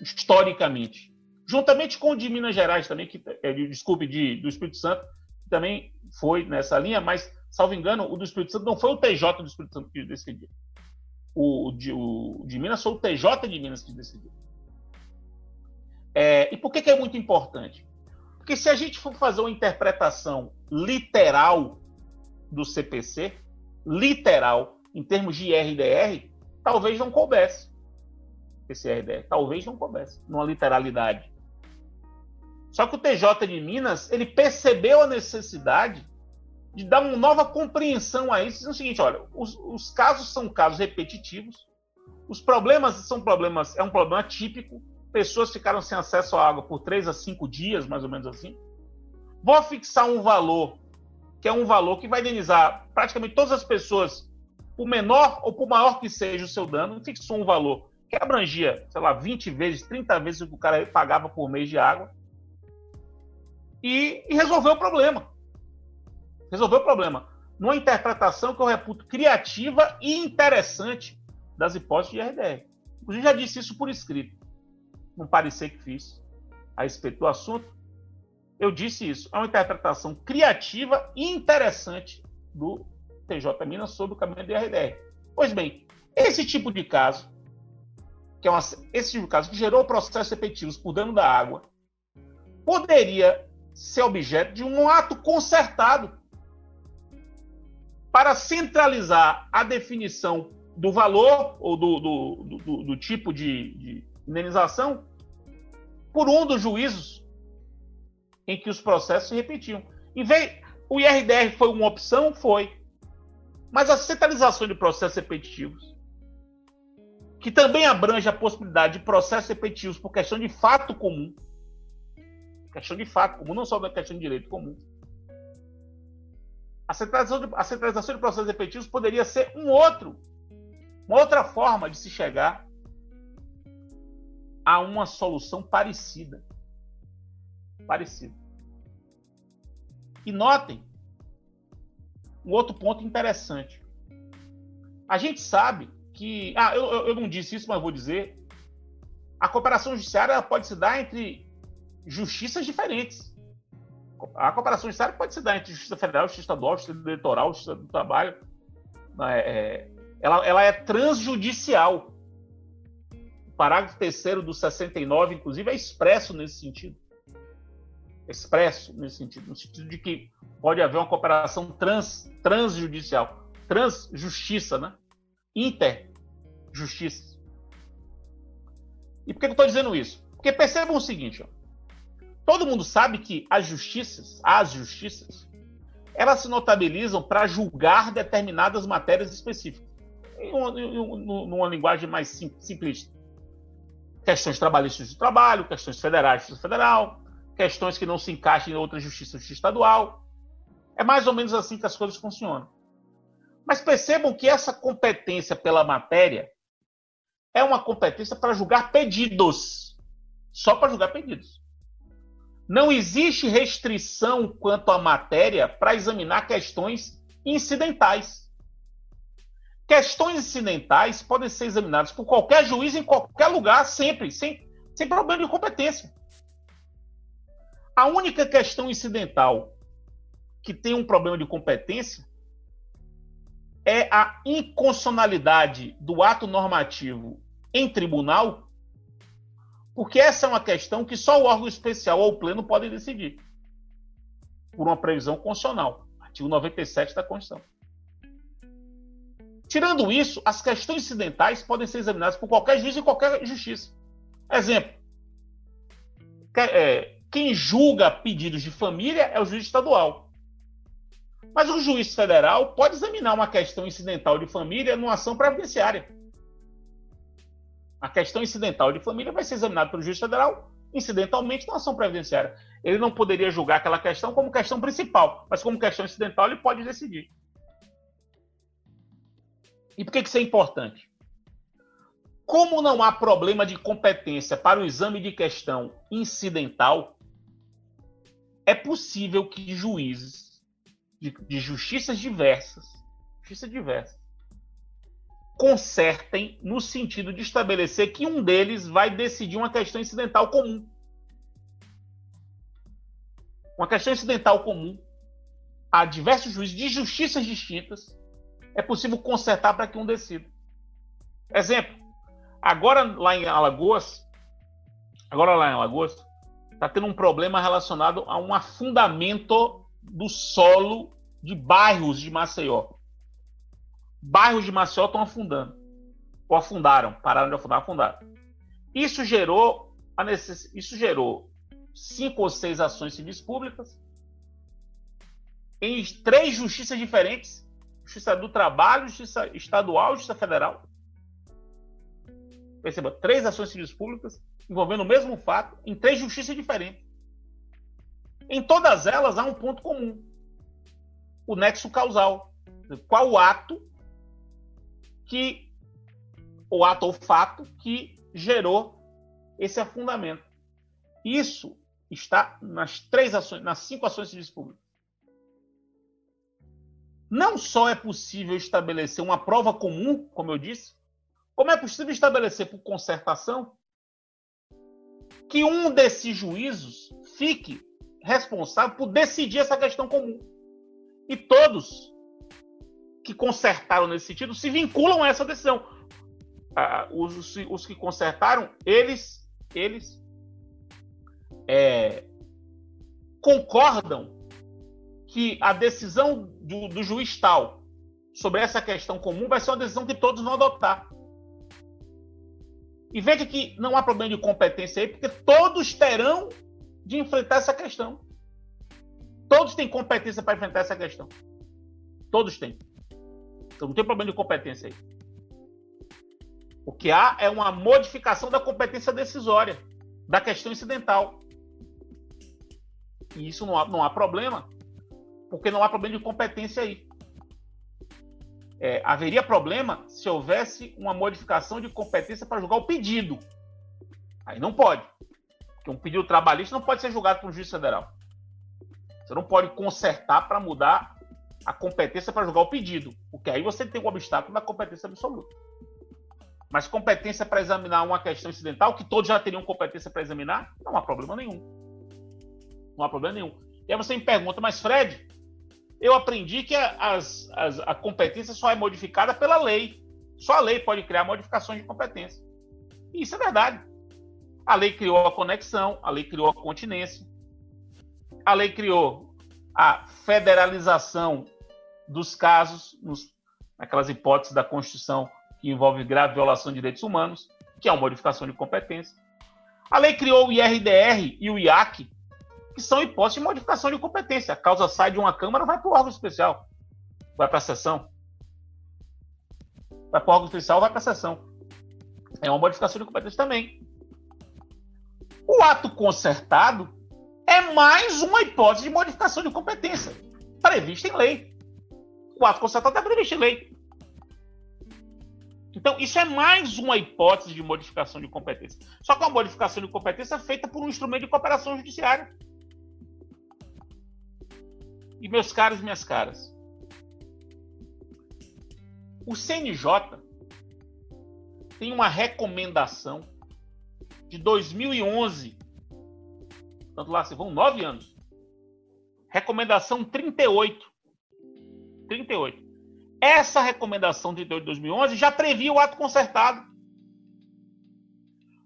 historicamente, juntamente com o de Minas Gerais também, que, é, desculpe, de, do Espírito Santo, que também foi nessa linha, mas, salvo engano, o do Espírito Santo não foi o TJ do Espírito Santo que decidiu. O, de, o de Minas foi o TJ de Minas que decidiu. É, e por que, que é muito importante? Porque se a gente for fazer uma interpretação literal do CPC, literal, em termos de RDR, talvez não coubesse esse RDR. Talvez não coubesse, numa literalidade. Só que o TJ de Minas, ele percebeu a necessidade de dar uma nova compreensão a isso. Dizendo o seguinte, olha, os, os casos são casos repetitivos, os problemas são problemas, é um problema típico, pessoas ficaram sem acesso à água por três a cinco dias, mais ou menos assim. Vou fixar um valor, que é um valor que vai indenizar praticamente todas as pessoas, por menor ou por maior que seja o seu dano, fixou um valor que abrangia, sei lá, 20 vezes, 30 vezes o que o cara pagava por mês de água. E, e resolveu o problema. Resolveu o problema. Numa interpretação que eu reputo criativa e interessante das hipóteses de RDR. Inclusive, já disse isso por escrito um parecer que fiz a respeito do assunto, eu disse isso. É uma interpretação criativa e interessante do TJ Minas sobre o caminho do RDR. Pois bem, esse tipo de caso, que é uma, esse tipo de caso que gerou processos repetitivos por dano da água, poderia ser objeto de um ato consertado para centralizar a definição do valor ou do, do, do, do tipo de, de, indenização por um dos juízos em que os processos se repetiam. Em vez, o IRDR foi uma opção? Foi. Mas a centralização de processos repetitivos, que também abrange a possibilidade de processos repetitivos por questão de fato comum, questão de fato comum, não só da questão de direito comum, a centralização, de, a centralização de processos repetitivos poderia ser um outro, uma outra forma de se chegar a uma solução parecida. Parecida. E notem um outro ponto interessante. A gente sabe que. Ah, eu, eu não disse isso, mas vou dizer. A cooperação judiciária pode se dar entre justiças diferentes. A cooperação judiciária pode se dar entre justiça federal, justiça estadual, justiça eleitoral, justiça do trabalho. É, é, ela, ela é transjudicial. O parágrafo 3 do 69, inclusive, é expresso nesse sentido. Expresso nesse sentido, no sentido de que pode haver uma cooperação trans, transjudicial, transjustiça, né? interjustiça. E por que eu estou dizendo isso? Porque percebam o seguinte: ó, todo mundo sabe que as justiças, as justiças, elas se notabilizam para julgar determinadas matérias específicas. Em uma, em numa linguagem mais simplista. Questões trabalhistas do trabalho, questões federais do federal, questões que não se encaixam em outra justiça, justiça estadual. É mais ou menos assim que as coisas funcionam. Mas percebam que essa competência pela matéria é uma competência para julgar pedidos. Só para julgar pedidos. Não existe restrição quanto à matéria para examinar questões incidentais. Questões incidentais podem ser examinadas por qualquer juiz em qualquer lugar, sempre, sem, sem problema de competência. A única questão incidental que tem um problema de competência é a inconstitucionalidade do ato normativo em tribunal, porque essa é uma questão que só o órgão especial ou o pleno pode decidir, por uma previsão constitucional, artigo 97 da Constituição. Tirando isso, as questões incidentais podem ser examinadas por qualquer juiz em qualquer justiça. Exemplo: é, quem julga pedidos de família é o juiz estadual. Mas o juiz federal pode examinar uma questão incidental de família numa ação previdenciária. A questão incidental de família vai ser examinada pelo juiz federal incidentalmente numa ação previdenciária. Ele não poderia julgar aquela questão como questão principal, mas como questão incidental ele pode decidir. E por que isso é importante? Como não há problema de competência para o exame de questão incidental, é possível que juízes de, de justiças diversas, justiça diversa, consertem no sentido de estabelecer que um deles vai decidir uma questão incidental comum. Uma questão incidental comum a diversos juízes de justiças distintas é possível consertar para que um decida. Exemplo, agora lá em Alagoas, agora lá em Alagoas, está tendo um problema relacionado a um afundamento do solo de bairros de Maceió. Bairros de Maceió estão afundando. Ou afundaram, pararam de afundar, afundaram. Isso gerou, a necess... Isso gerou cinco ou seis ações civis públicas em três justiças diferentes: Justiça do Trabalho, Justiça Estadual, Justiça Federal. Perceba, três ações civis públicas envolvendo o mesmo fato em três justiças diferentes. Em todas elas há um ponto comum: o nexo causal. Qual o ato que o ato ou fato que gerou esse afundamento? Isso está nas três ações, nas cinco ações civis públicas. Não só é possível estabelecer uma prova comum, como eu disse, como é possível estabelecer por concertação que um desses juízos fique responsável por decidir essa questão comum. E todos que consertaram nesse sentido se vinculam a essa decisão. Ah, os, os, que consertaram, eles, eles é, concordam que a decisão do, do juiz tal sobre essa questão comum vai ser uma decisão que todos vão adotar. E veja que não há problema de competência aí, porque todos terão de enfrentar essa questão. Todos têm competência para enfrentar essa questão. Todos têm. Então não tem problema de competência aí. O que há é uma modificação da competência decisória, da questão incidental. E isso não há, não há problema, porque não há problema de competência aí. É, haveria problema se houvesse uma modificação de competência para julgar o pedido. Aí não pode. Porque um pedido trabalhista não pode ser julgado por um juiz federal. Você não pode consertar para mudar a competência para julgar o pedido, porque aí você tem o obstáculo da competência absoluta. Mas competência para examinar uma questão incidental, que todos já teriam competência para examinar, não há problema nenhum. Não há problema nenhum. E aí você me pergunta, mas Fred, eu aprendi que as, as, a competência só é modificada pela lei. Só a lei pode criar modificações de competência. E isso é verdade. A lei criou a conexão, a lei criou a continência, a lei criou a federalização dos casos, nos, naquelas hipóteses da Constituição que envolve grave violação de direitos humanos, que é uma modificação de competência. A lei criou o IRDR e o IAC, que são hipóteses de modificação de competência. A causa sai de uma Câmara, vai para o órgão especial, vai para a sessão. Vai para o órgão especial, vai para a sessão. É uma modificação de competência também. O ato consertado é mais uma hipótese de modificação de competência prevista em lei. O ato consertado é previsto em lei. Então, isso é mais uma hipótese de modificação de competência. Só que a modificação de competência é feita por um instrumento de cooperação judiciária. E meus caros e minhas caras, o CNJ tem uma recomendação de 2011. Tanto lá se vão nove anos. Recomendação 38. 38. Essa recomendação 38 de 2011 já previa o ato consertado.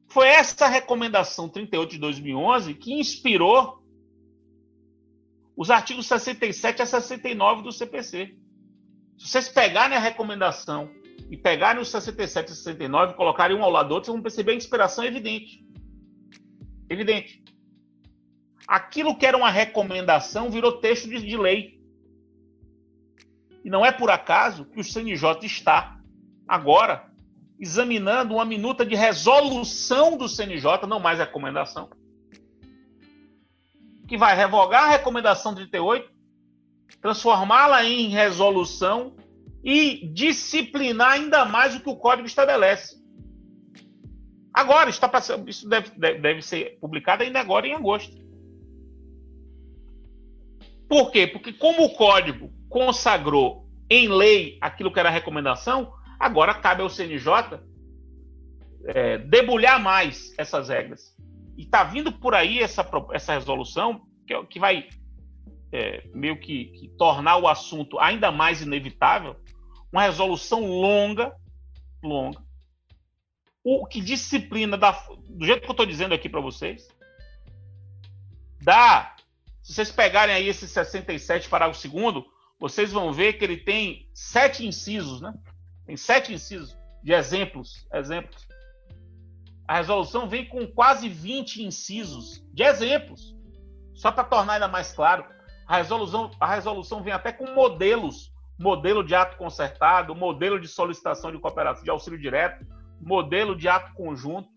Foi essa recomendação 38 de 2011 que inspirou os artigos 67 a 69 do CPC. Se vocês pegarem a recomendação e pegarem os 67 e 69 e colocarem um ao lado do outro, vocês vão perceber a inspiração evidente. Evidente. Aquilo que era uma recomendação virou texto de, de lei. E não é por acaso que o CNJ está agora examinando uma minuta de resolução do CNJ, não mais recomendação, que vai revogar a recomendação 38, transformá-la em resolução e disciplinar ainda mais o que o código estabelece. Agora, está passando, isso deve, deve ser publicado ainda agora em agosto. Por quê? Porque como o código consagrou em lei aquilo que era recomendação, agora cabe ao CNJ é, debulhar mais essas regras. E está vindo por aí essa, essa resolução que, que vai é, meio que, que, tornar o assunto ainda mais inevitável, uma resolução longa, longa, o que disciplina da, do jeito que eu estou dizendo aqui para vocês, dá, se vocês pegarem aí esse 67 parágrafo 2 vocês vão ver que ele tem sete incisos, né? Tem sete incisos de exemplos, exemplos. A resolução vem com quase 20 incisos de exemplos. Só para tornar ainda mais claro, a resolução, a resolução vem até com modelos, modelo de ato concertado, modelo de solicitação de cooperação de auxílio direto, modelo de ato conjunto.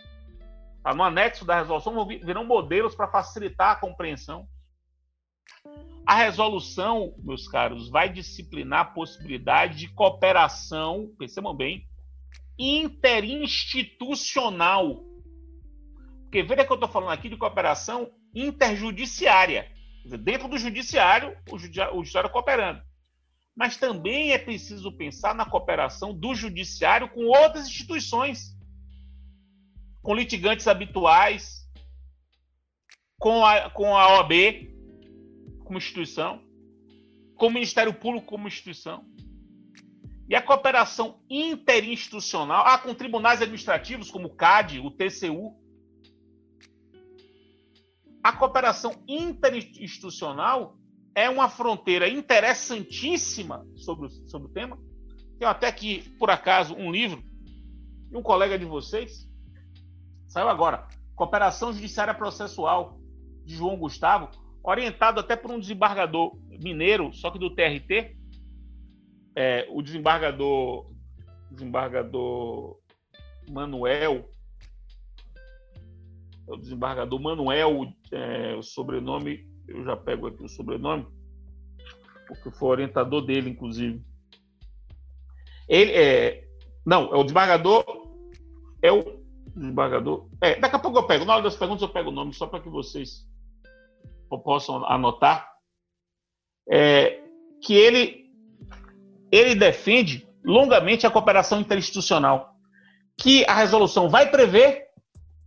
Tá? No anexo da resolução virão modelos para facilitar a compreensão. A resolução, meus caros, vai disciplinar a possibilidade de cooperação, percebam bem, interinstitucional. Porque veja que eu estou falando aqui de cooperação interjudiciária. Dizer, dentro do judiciário, o judiciário cooperando. Mas também é preciso pensar na cooperação do judiciário com outras instituições, com litigantes habituais, com a, com a OAB como instituição, com o Ministério Público como instituição. E a cooperação interinstitucional, ah, com tribunais administrativos como o CAD, o TCU, a cooperação interinstitucional é uma fronteira interessantíssima sobre o, sobre o tema. Tenho até aqui, por acaso, um livro de um colega de vocês. Saiu agora. Cooperação Judiciária Processual, de João Gustavo, orientado até por um desembargador mineiro, só que do TRT. É, o desembargador, desembargador Manuel é o desembargador Manuel, é, o sobrenome, eu já pego aqui o sobrenome, porque foi orientador dele, inclusive. Ele é. Não, é o desembargador. É o desembargador. É, daqui a pouco eu pego. Na hora das perguntas eu pego o nome, só para que vocês possam anotar. É, que ele ele defende longamente a cooperação interinstitucional, que a resolução vai prever,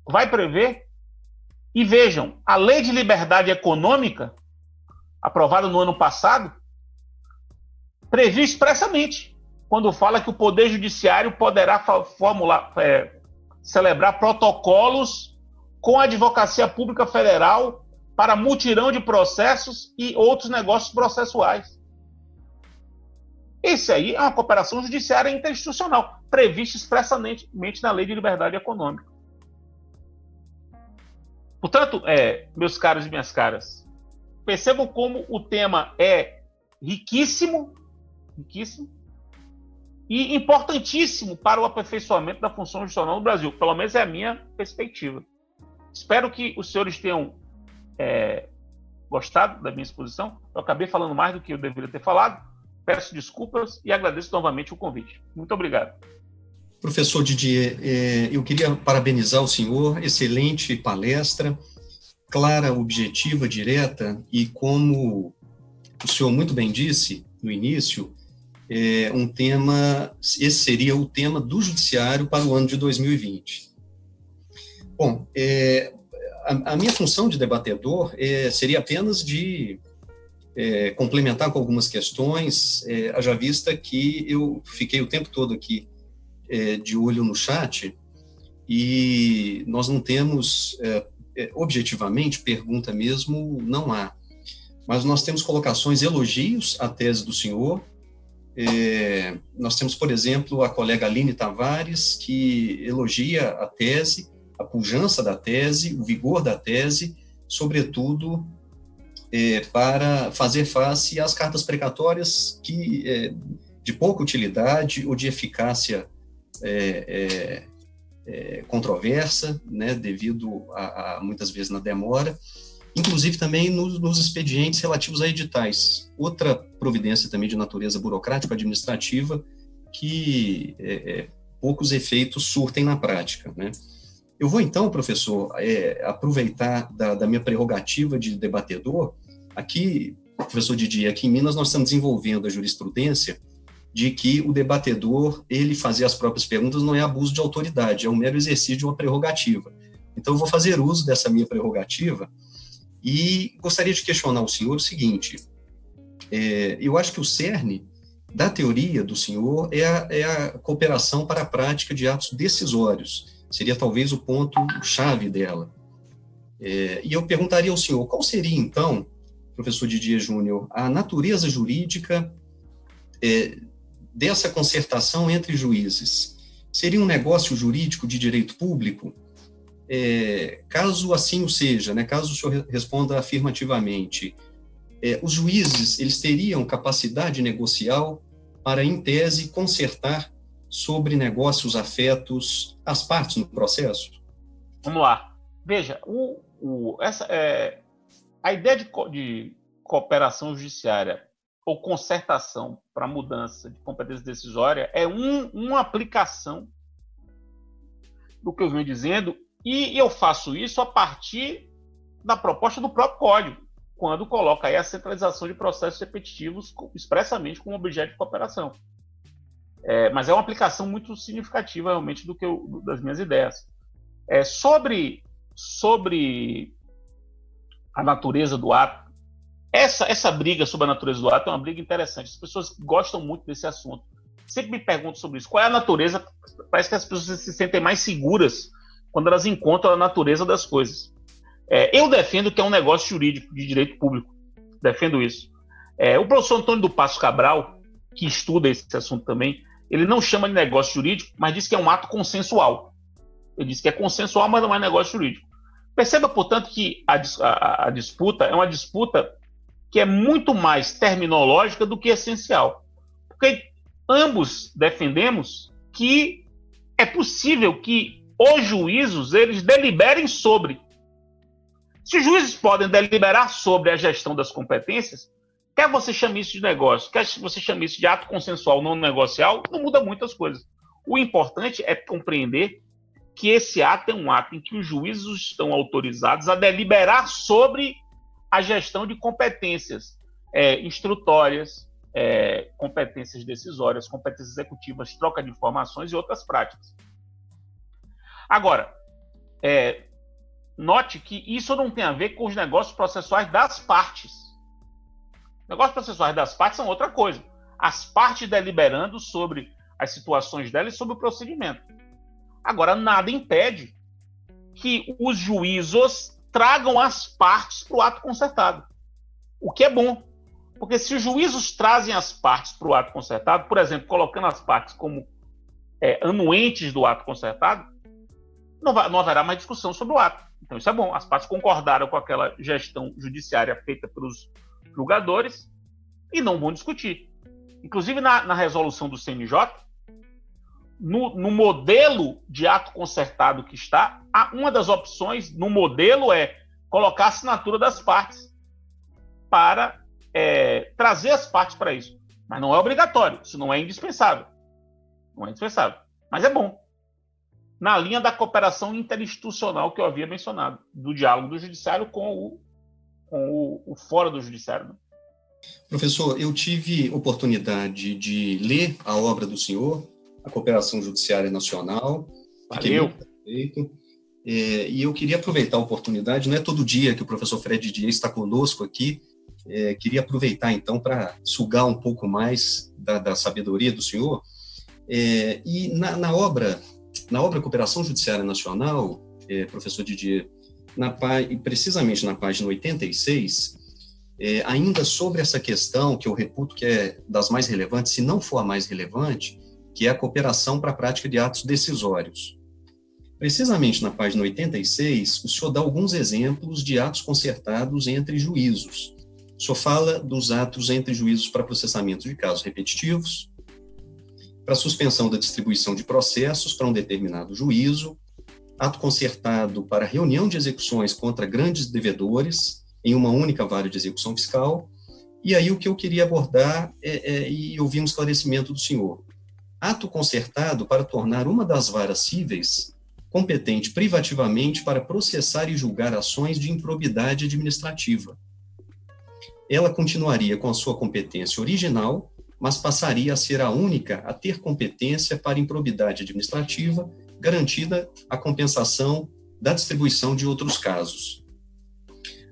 vai prever. E vejam, a Lei de Liberdade Econômica, aprovada no ano passado, previu expressamente quando fala que o Poder Judiciário poderá formular, é, celebrar protocolos com a Advocacia Pública Federal para mutirão de processos e outros negócios processuais. Esse aí é uma cooperação judiciária interinstitucional, prevista expressamente na Lei de Liberdade Econômica. Portanto, é, meus caros e minhas caras, percebam como o tema é riquíssimo, riquíssimo e importantíssimo para o aperfeiçoamento da função judicional no Brasil. Pelo menos é a minha perspectiva. Espero que os senhores tenham é, gostado da minha exposição. Eu acabei falando mais do que eu deveria ter falado. Peço desculpas e agradeço novamente o convite. Muito obrigado. Professor Didier, é, eu queria parabenizar o senhor, excelente palestra, clara, objetiva, direta, e como o senhor muito bem disse no início, é um tema, esse seria o tema do judiciário para o ano de 2020. Bom, é, a, a, minha função de debatedor é, seria apenas de é, complementar com algumas questões, é, haja vista que eu fiquei o tempo todo aqui é, de olho no chat e nós não temos, objetivamente, pergunta mesmo, não há. Mas nós temos colocações, elogios à tese do senhor. Nós temos, por exemplo, a colega Aline Tavares, que elogia a tese, a pujança da tese, o vigor da tese, sobretudo é, para fazer face às cartas precatórias que é, de pouca utilidade ou de eficácia é, é, é controversa, né, devido a, a, muitas vezes na demora, inclusive também nos, nos, expedientes relativos a editais. Outra providência também de natureza burocrática administrativa que é, poucos efeitos surtem na prática, né. Eu vou então, professor, é, aproveitar da, da, minha prerrogativa de debatedor. Aqui, professor Didier, aqui em Minas nós estamos desenvolvendo a jurisprudência de que o debatedor, ele fazer as próprias perguntas não é abuso de autoridade, é um mero exercício de uma prerrogativa. Então, eu vou fazer uso dessa minha prerrogativa e gostaria de questionar o senhor o seguinte: é, eu acho que o cerne da teoria do senhor é a, é a cooperação para a prática de atos decisórios, seria talvez o ponto-chave dela. É, e eu perguntaria ao senhor, qual seria então professor Didier Júnior, a natureza jurídica é, dessa concertação entre juízes? Seria um negócio jurídico de direito público? É, caso assim o seja, né, caso o senhor responda afirmativamente, é, os juízes eles teriam capacidade negocial para, em tese, consertar sobre negócios afetos as partes no processo? Vamos lá. Veja, o, o, essa, é, a ideia de, de cooperação judiciária ou concertação para mudança de competência decisória é um, uma aplicação do que eu venho dizendo, e eu faço isso a partir da proposta do próprio código, quando coloca aí a centralização de processos repetitivos expressamente como objeto de cooperação. É, mas é uma aplicação muito significativa realmente do que eu, das minhas ideias. É, sobre sobre a natureza do ato. Essa, essa briga sobre a natureza do ato é uma briga interessante. As pessoas gostam muito desse assunto. Sempre me pergunto sobre isso. Qual é a natureza? Parece que as pessoas se sentem mais seguras quando elas encontram a natureza das coisas. É, eu defendo que é um negócio jurídico de direito público. Defendo isso. É, o professor Antônio do Passo Cabral, que estuda esse assunto também, ele não chama de negócio jurídico, mas diz que é um ato consensual. Ele diz que é consensual, mas não é negócio jurídico. Perceba, portanto, que a, a, a, disputa é uma disputa que é muito mais terminológica do que essencial. Porque ambos defendemos que é possível que os juízos eles deliberem sobre. Se os juízes podem deliberar sobre a gestão das competências, quer você chame isso de negócio, quer você chame isso de ato consensual não negocial, não muda muitas coisas. O importante é compreender que esse ato é um ato em que os juízes estão autorizados a deliberar sobre a gestão de competências é, instrutórias, é, competências decisórias, competências executivas, troca de informações e outras práticas. Agora, é, note que isso não tem a ver com os negócios processuais das partes. Negócios processuais das partes são outra coisa. As partes deliberando sobre as situações delas e sobre o procedimento. Agora, nada impede que os juízos tragam as partes para o ato concertado. O que é bom. Porque se os juízos trazem as partes para o ato concertado, por exemplo, colocando as partes como é, anuentes do ato concertado, não, vai, não haverá mais discussão sobre o ato. Então isso é bom. As partes concordaram com aquela gestão judiciária feita pelos julgadores e não vão discutir. Inclusive na, na resolução do CNJ, no, no, modelo de ato concertado que está, uma das opções no modelo é colocar a assinatura das partes para é, trazer as partes para isso. Mas não é obrigatório, isso não é indispensável. Não é indispensável. Mas é bom. Na linha da cooperação interinstitucional que eu havia mencionado, do diálogo do judiciário com o, com o, o fora do judiciário. Né? Professor, eu tive oportunidade de ler a obra do senhor a Cooperação Judiciária Nacional. Valeu. É, e eu queria aproveitar a oportunidade, não é todo dia que o professor Fred Dias está conosco aqui, é, queria aproveitar então para sugar um pouco mais da, da sabedoria do senhor. É, e na, na, obra, na obra Cooperação Judiciária Nacional, é, professor Didier, na, precisamente na página 86, é, ainda sobre essa questão que eu reputo que é das mais relevantes, se não for a mais relevante, que é a cooperação para a prática de atos decisórios. Precisamente na página 86, o senhor dá alguns exemplos de atos concertados entre juízos. O senhor fala dos atos entre juízos para processamento de casos repetitivos, para suspensão da distribuição de processos para um determinado juízo, ato concertado para reunião de execuções contra grandes devedores em uma única vara de execução fiscal. E aí o que eu queria abordar é, é, e ouvir um esclarecimento do senhor ato concertado para tornar uma das varas cíveis competente privativamente para processar e julgar ações de improbidade administrativa. Ela continuaria com a sua competência original, mas passaria a ser a única a ter competência para improbidade administrativa, garantida a compensação da distribuição de outros casos.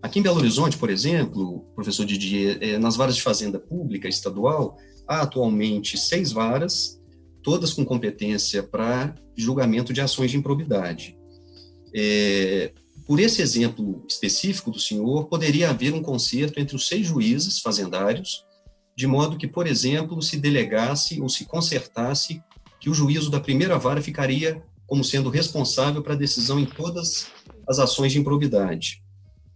Aqui em Belo Horizonte, por exemplo, professor Didier, eh, nas varas de fazenda pública estadual, há atualmente seis varas todas com competência para julgamento de ações de improbidade. É, por esse exemplo específico do senhor, poderia haver um conserto entre os seis juízes fazendários, de modo que, por exemplo, se delegasse ou se consertasse que o juízo da primeira vara ficaria como sendo responsável para a decisão em todas as ações de improbidade.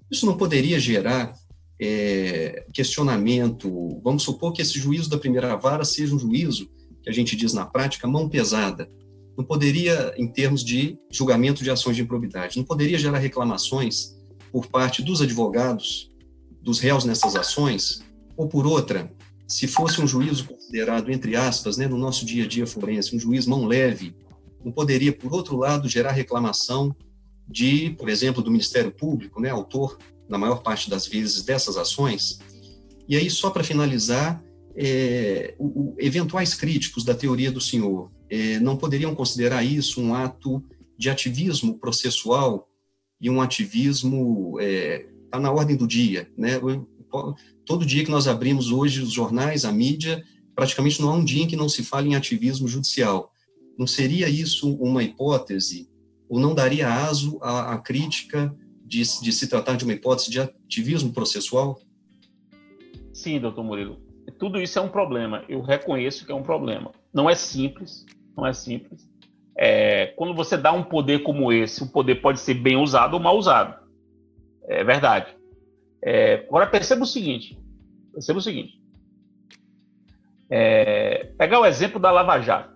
Isso não poderia gerar é, questionamento. Vamos supor que esse juízo da primeira vara seja um juízo que a gente diz na prática, mão pesada. Não poderia, em termos de julgamento de ações de improbidade, não poderia gerar reclamações por parte dos advogados, dos réus nessas ações, ou por outra, se fosse um juízo considerado, entre aspas, né, no nosso dia a dia forense, um juiz mão leve, não poderia, por outro lado, gerar reclamação de, por exemplo, do Ministério Público, né, autor, na maior parte das vezes, dessas ações. E aí, só para finalizar, é, o, o, eventuais críticos da teoria do senhor é, não poderiam considerar isso um ato de ativismo processual e um ativismo é, tá na ordem do dia, né? Todo dia que nós abrimos hoje os jornais, a mídia, praticamente não há um dia em que não se fale em ativismo judicial. Não seria isso uma hipótese ou não daria aso à, à crítica de, de se tratar de uma hipótese de ativismo processual? Sim, doutor Murilo tudo isso é um problema. Eu reconheço que é um problema. Não é simples, não é simples. É, quando você dá um poder como esse, o poder pode ser bem usado ou mal usado. É verdade. É, agora perceba o seguinte, perceba o seguinte. É, pegar o exemplo da Lava Jato.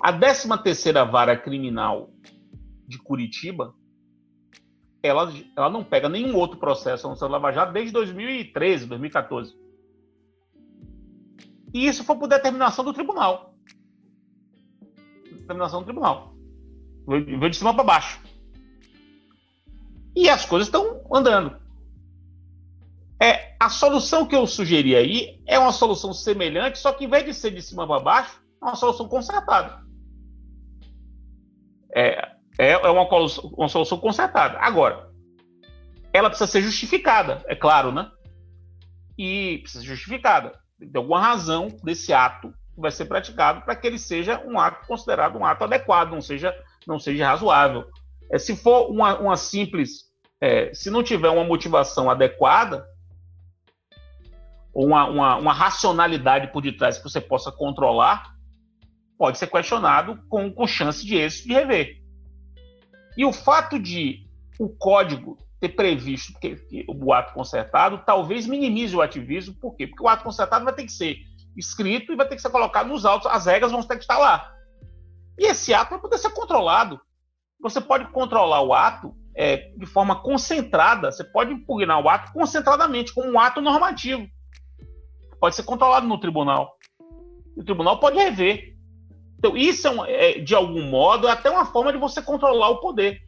A 13 terceira vara criminal de Curitiba, ela, ela não pega nenhum outro processo no Lava Jato desde 2013, 2014. E isso foi por determinação do tribunal. Determinação do tribunal. Veio de cima para baixo. E as coisas estão andando. É, a solução que eu sugeri aí é uma solução semelhante, só que em vez de ser de cima para baixo, é uma solução consertada. É, é, é uma, uma solução consertada. Agora, ela precisa ser justificada, é claro, né? E precisa ser justificada. Tem alguma razão desse ato que vai ser praticado para que ele seja um ato considerado um ato adequado, não seja, não seja razoável. É, se for uma, uma simples, é, se não tiver uma motivação adequada, ou uma, uma, uma, racionalidade por detrás que você possa controlar, pode ser questionado com, com chance de êxito de rever. E o fato de o código ter previsto que, que o ato consertado talvez minimize o ativismo, por quê? Porque o ato consertado vai ter que ser escrito e vai ter que ser colocado nos autos, as regras vão ter que estar lá. E esse ato vai poder ser controlado. Você pode controlar o ato é, de forma concentrada, você pode impugnar o ato concentradamente, como um ato normativo. Pode ser controlado no tribunal. O tribunal pode rever. Então, isso é, um, é, de algum modo, é até uma forma de você controlar o poder.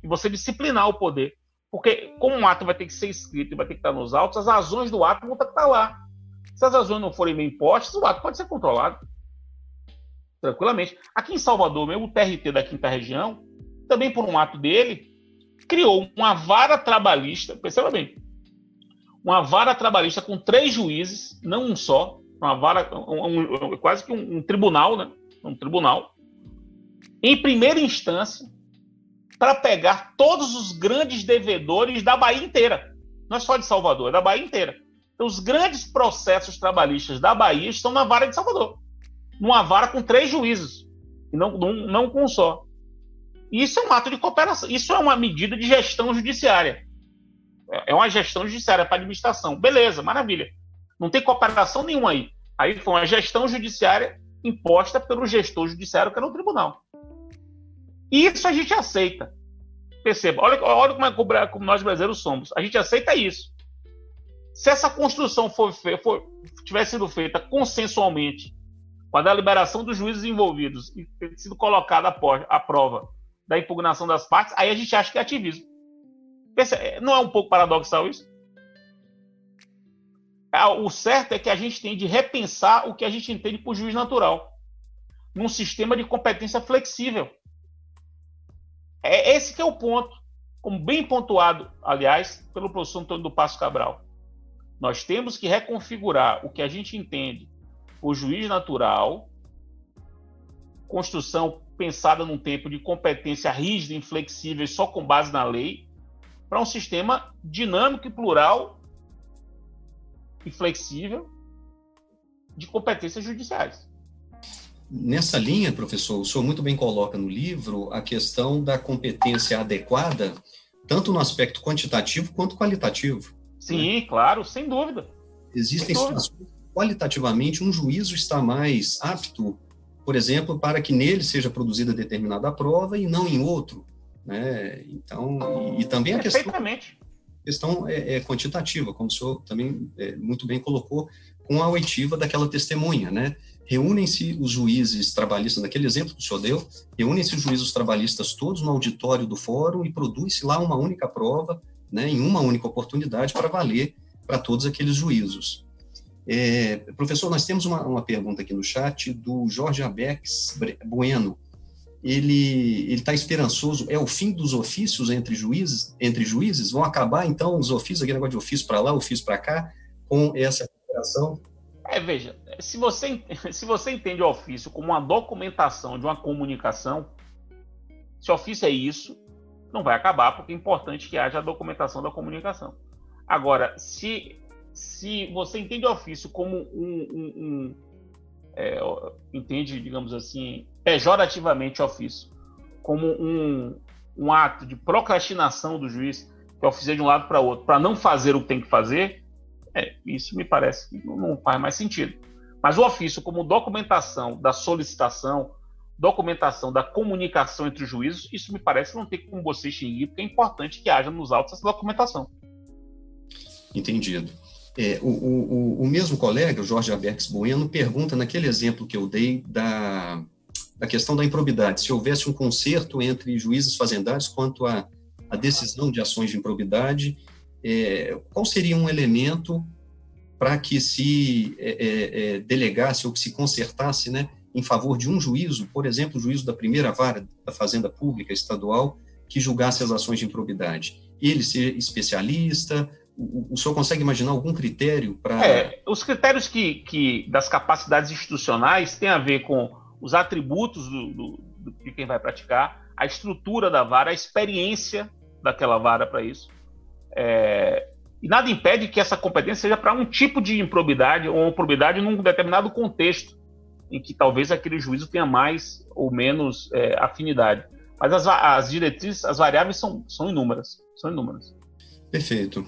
E você disciplinar o poder. Porque, como um ato vai ter que ser escrito e vai ter que estar nos autos, as razões do ato vão ter que estar lá. Se as razões não forem bem postas, o ato pode ser controlado tranquilamente. Aqui em Salvador, mesmo o TRT da quinta região, também por um ato dele, criou uma vara trabalhista, perceba bem, uma vara trabalhista com três juízes, não um só, uma vara, um, um, quase que um, um tribunal, né? Um tribunal, em primeira instância, para pegar todos os grandes devedores da Bahia inteira. Não é só de Salvador, é da Bahia inteira. Então, os grandes processos trabalhistas da Bahia estão na vara de Salvador numa vara com três juízes, e não, não, não com um só. Isso é um ato de cooperação, isso é uma medida de gestão judiciária. É, é uma gestão judiciária para administração. Beleza, maravilha. Não tem cooperação nenhuma aí. Aí foi uma gestão judiciária imposta pelo gestor judiciário, que era o tribunal. Isso a gente aceita. Perceba, olha, olha como, é, como nós brasileiros somos. A gente aceita isso. Se essa construção for, for, tivesse sido feita consensualmente quando a liberação dos juízes envolvidos e ter sido colocada a prova da impugnação das partes, aí a gente acha que é ativismo. É, não é um pouco paradoxal isso? É, o certo é que a gente tem de repensar o que a gente entende por juiz natural, num sistema de competência flexível. É esse que é o ponto, como bem pontuado, aliás, pelo professor Antônio do Passo Cabral. Nós temos que reconfigurar o que a gente entende o juiz natural, construção pensada num tempo de competência rígida, inflexível, só com base na lei, para um sistema dinâmico e plural e flexível de competências judiciais. Nessa linha, professor, o senhor muito bem coloca no livro a questão da competência adequada, tanto no aspecto quantitativo quanto qualitativo. Sim, né? claro, sem dúvida. Existem sem dúvida. situações qualitativamente, um juízo está mais apto, por exemplo, para que nele seja produzida determinada prova e não em outro. Né? Então, e, e também a questão, questão é, é, quantitativa, como o senhor também é, muito bem colocou, com a oitiva daquela testemunha. Né? Reúnem-se os juízes trabalhistas, naquele exemplo que o senhor deu, reúnem-se os juízes trabalhistas todos no auditório do fórum e produz-se lá uma única prova, né, em uma única oportunidade, para valer para todos aqueles juízos. É, professor, nós temos uma, uma, pergunta aqui no chat do Jorge Abex Bueno. Ele está esperançoso. É o fim dos ofícios entre juízes? Entre juízes vão acabar então os ofícios, aquele negócio de ofício para lá, ofício para cá, com essa cooperação? É, veja, se você, se você entende o ofício como uma documentação de uma comunicação, se ofício é isso, não vai acabar, porque é importante que haja a documentação da comunicação. Agora, se se você entende o ofício como um, um é, entende, digamos assim, pejorativamente o ofício, como um, um ato de procrastinação do juiz, que é oficiar de um lado para outro, para não fazer o que tem que fazer, é, isso me parece que não, não faz mais sentido. Mas o ofício, como documentação da solicitação, documentação da comunicação entre os juízes, isso me parece não tem como você extinguir, porque é importante que haja nos autos essa documentação. Entendido. É, o, o, o, mesmo colega, o Jorge Aberx Bueno, pergunta naquele exemplo que eu dei da, da questão da improbidade, se houvesse um conserto entre juízes fazendários quanto à, à decisão de ações de improbidade, é, qual seria um elemento para que se é, é, é, delegasse ou que se consertasse né, em favor de um juízo, por exemplo, o juízo da primeira vara da Fazenda Pública Estadual, que julgasse as ações de improbidade? Ele ser especialista? O, o senhor consegue imaginar algum critério para. É, os critérios que, que das capacidades institucionais têm a ver com os atributos do, do, de quem vai praticar, a estrutura da vara, a experiência daquela vara para isso. É, e nada impede que essa competência seja para um tipo de improbidade ou improbidade num determinado contexto em que talvez aquele juízo tenha mais ou menos é, afinidade. Mas as, as, diretrizes, as variáveis são, são inúmeras, são inúmeras. Perfeito.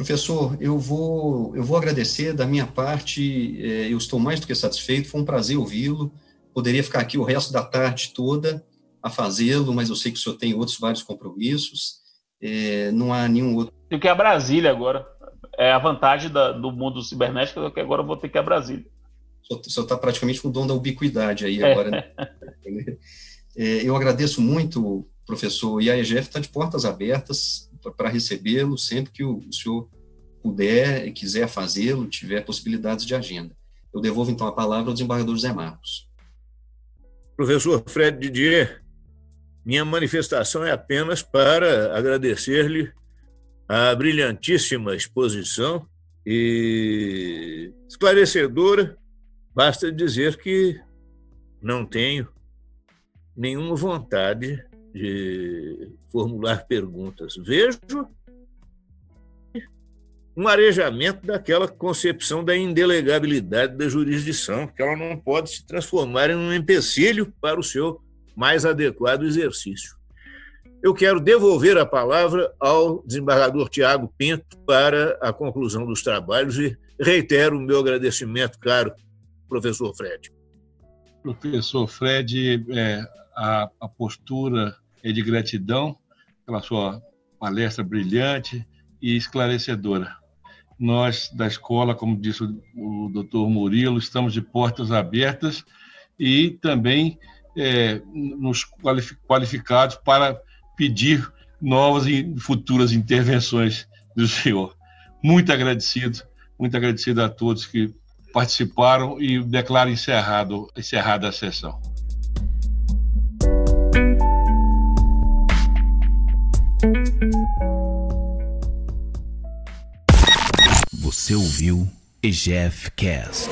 Professor, eu vou, eu vou agradecer da minha parte, é, eu estou mais do que satisfeito, foi um prazer ouvi-lo, poderia ficar aqui o resto da tarde toda a fazê-lo, mas eu sei que o senhor tem outros vários compromissos, é, não há nenhum outro. Tenho que ir a Brasília agora. É a vantagem da, do mundo cibernético é que agora eu vou ter que ir a Brasília. O senhor está praticamente com o dom da ubiquidade aí agora. Né? é, eu agradeço muito, professor, e a EGF está de portas abertas para recebê-lo sempre que o, o senhor puder e quiser fazê-lo, tiver possibilidades de agenda. Eu devolvo então a palavra ao desembargador José Marcos. Professor Fred Didier, minha manifestação é apenas para agradecer-lhe a brilhantíssima exposição e esclarecedora. Basta dizer que não tenho nenhuma vontade de formular perguntas. Vejo um arejamento daquela concepção da indelegabilidade da jurisdição, que ela não pode se transformar em um empecilho para o seu mais adequado exercício. Eu quero devolver a palavra ao desembargador Tiago Pinto para a conclusão dos trabalhos e reitero o meu agradecimento, caro professor Fred. Professor Fred, é, a, a postura é de gratidão pela sua palestra brilhante e esclarecedora. Nós, da escola, como disse o doutor Murilo, estamos de portas abertas e também é, nos qualificados para pedir novas e futuras intervenções do senhor. Muito agradecido, muito agradecido a todos que participaram e declaro encerrado, encerrada a sessão. Você ouviu EGF Cast.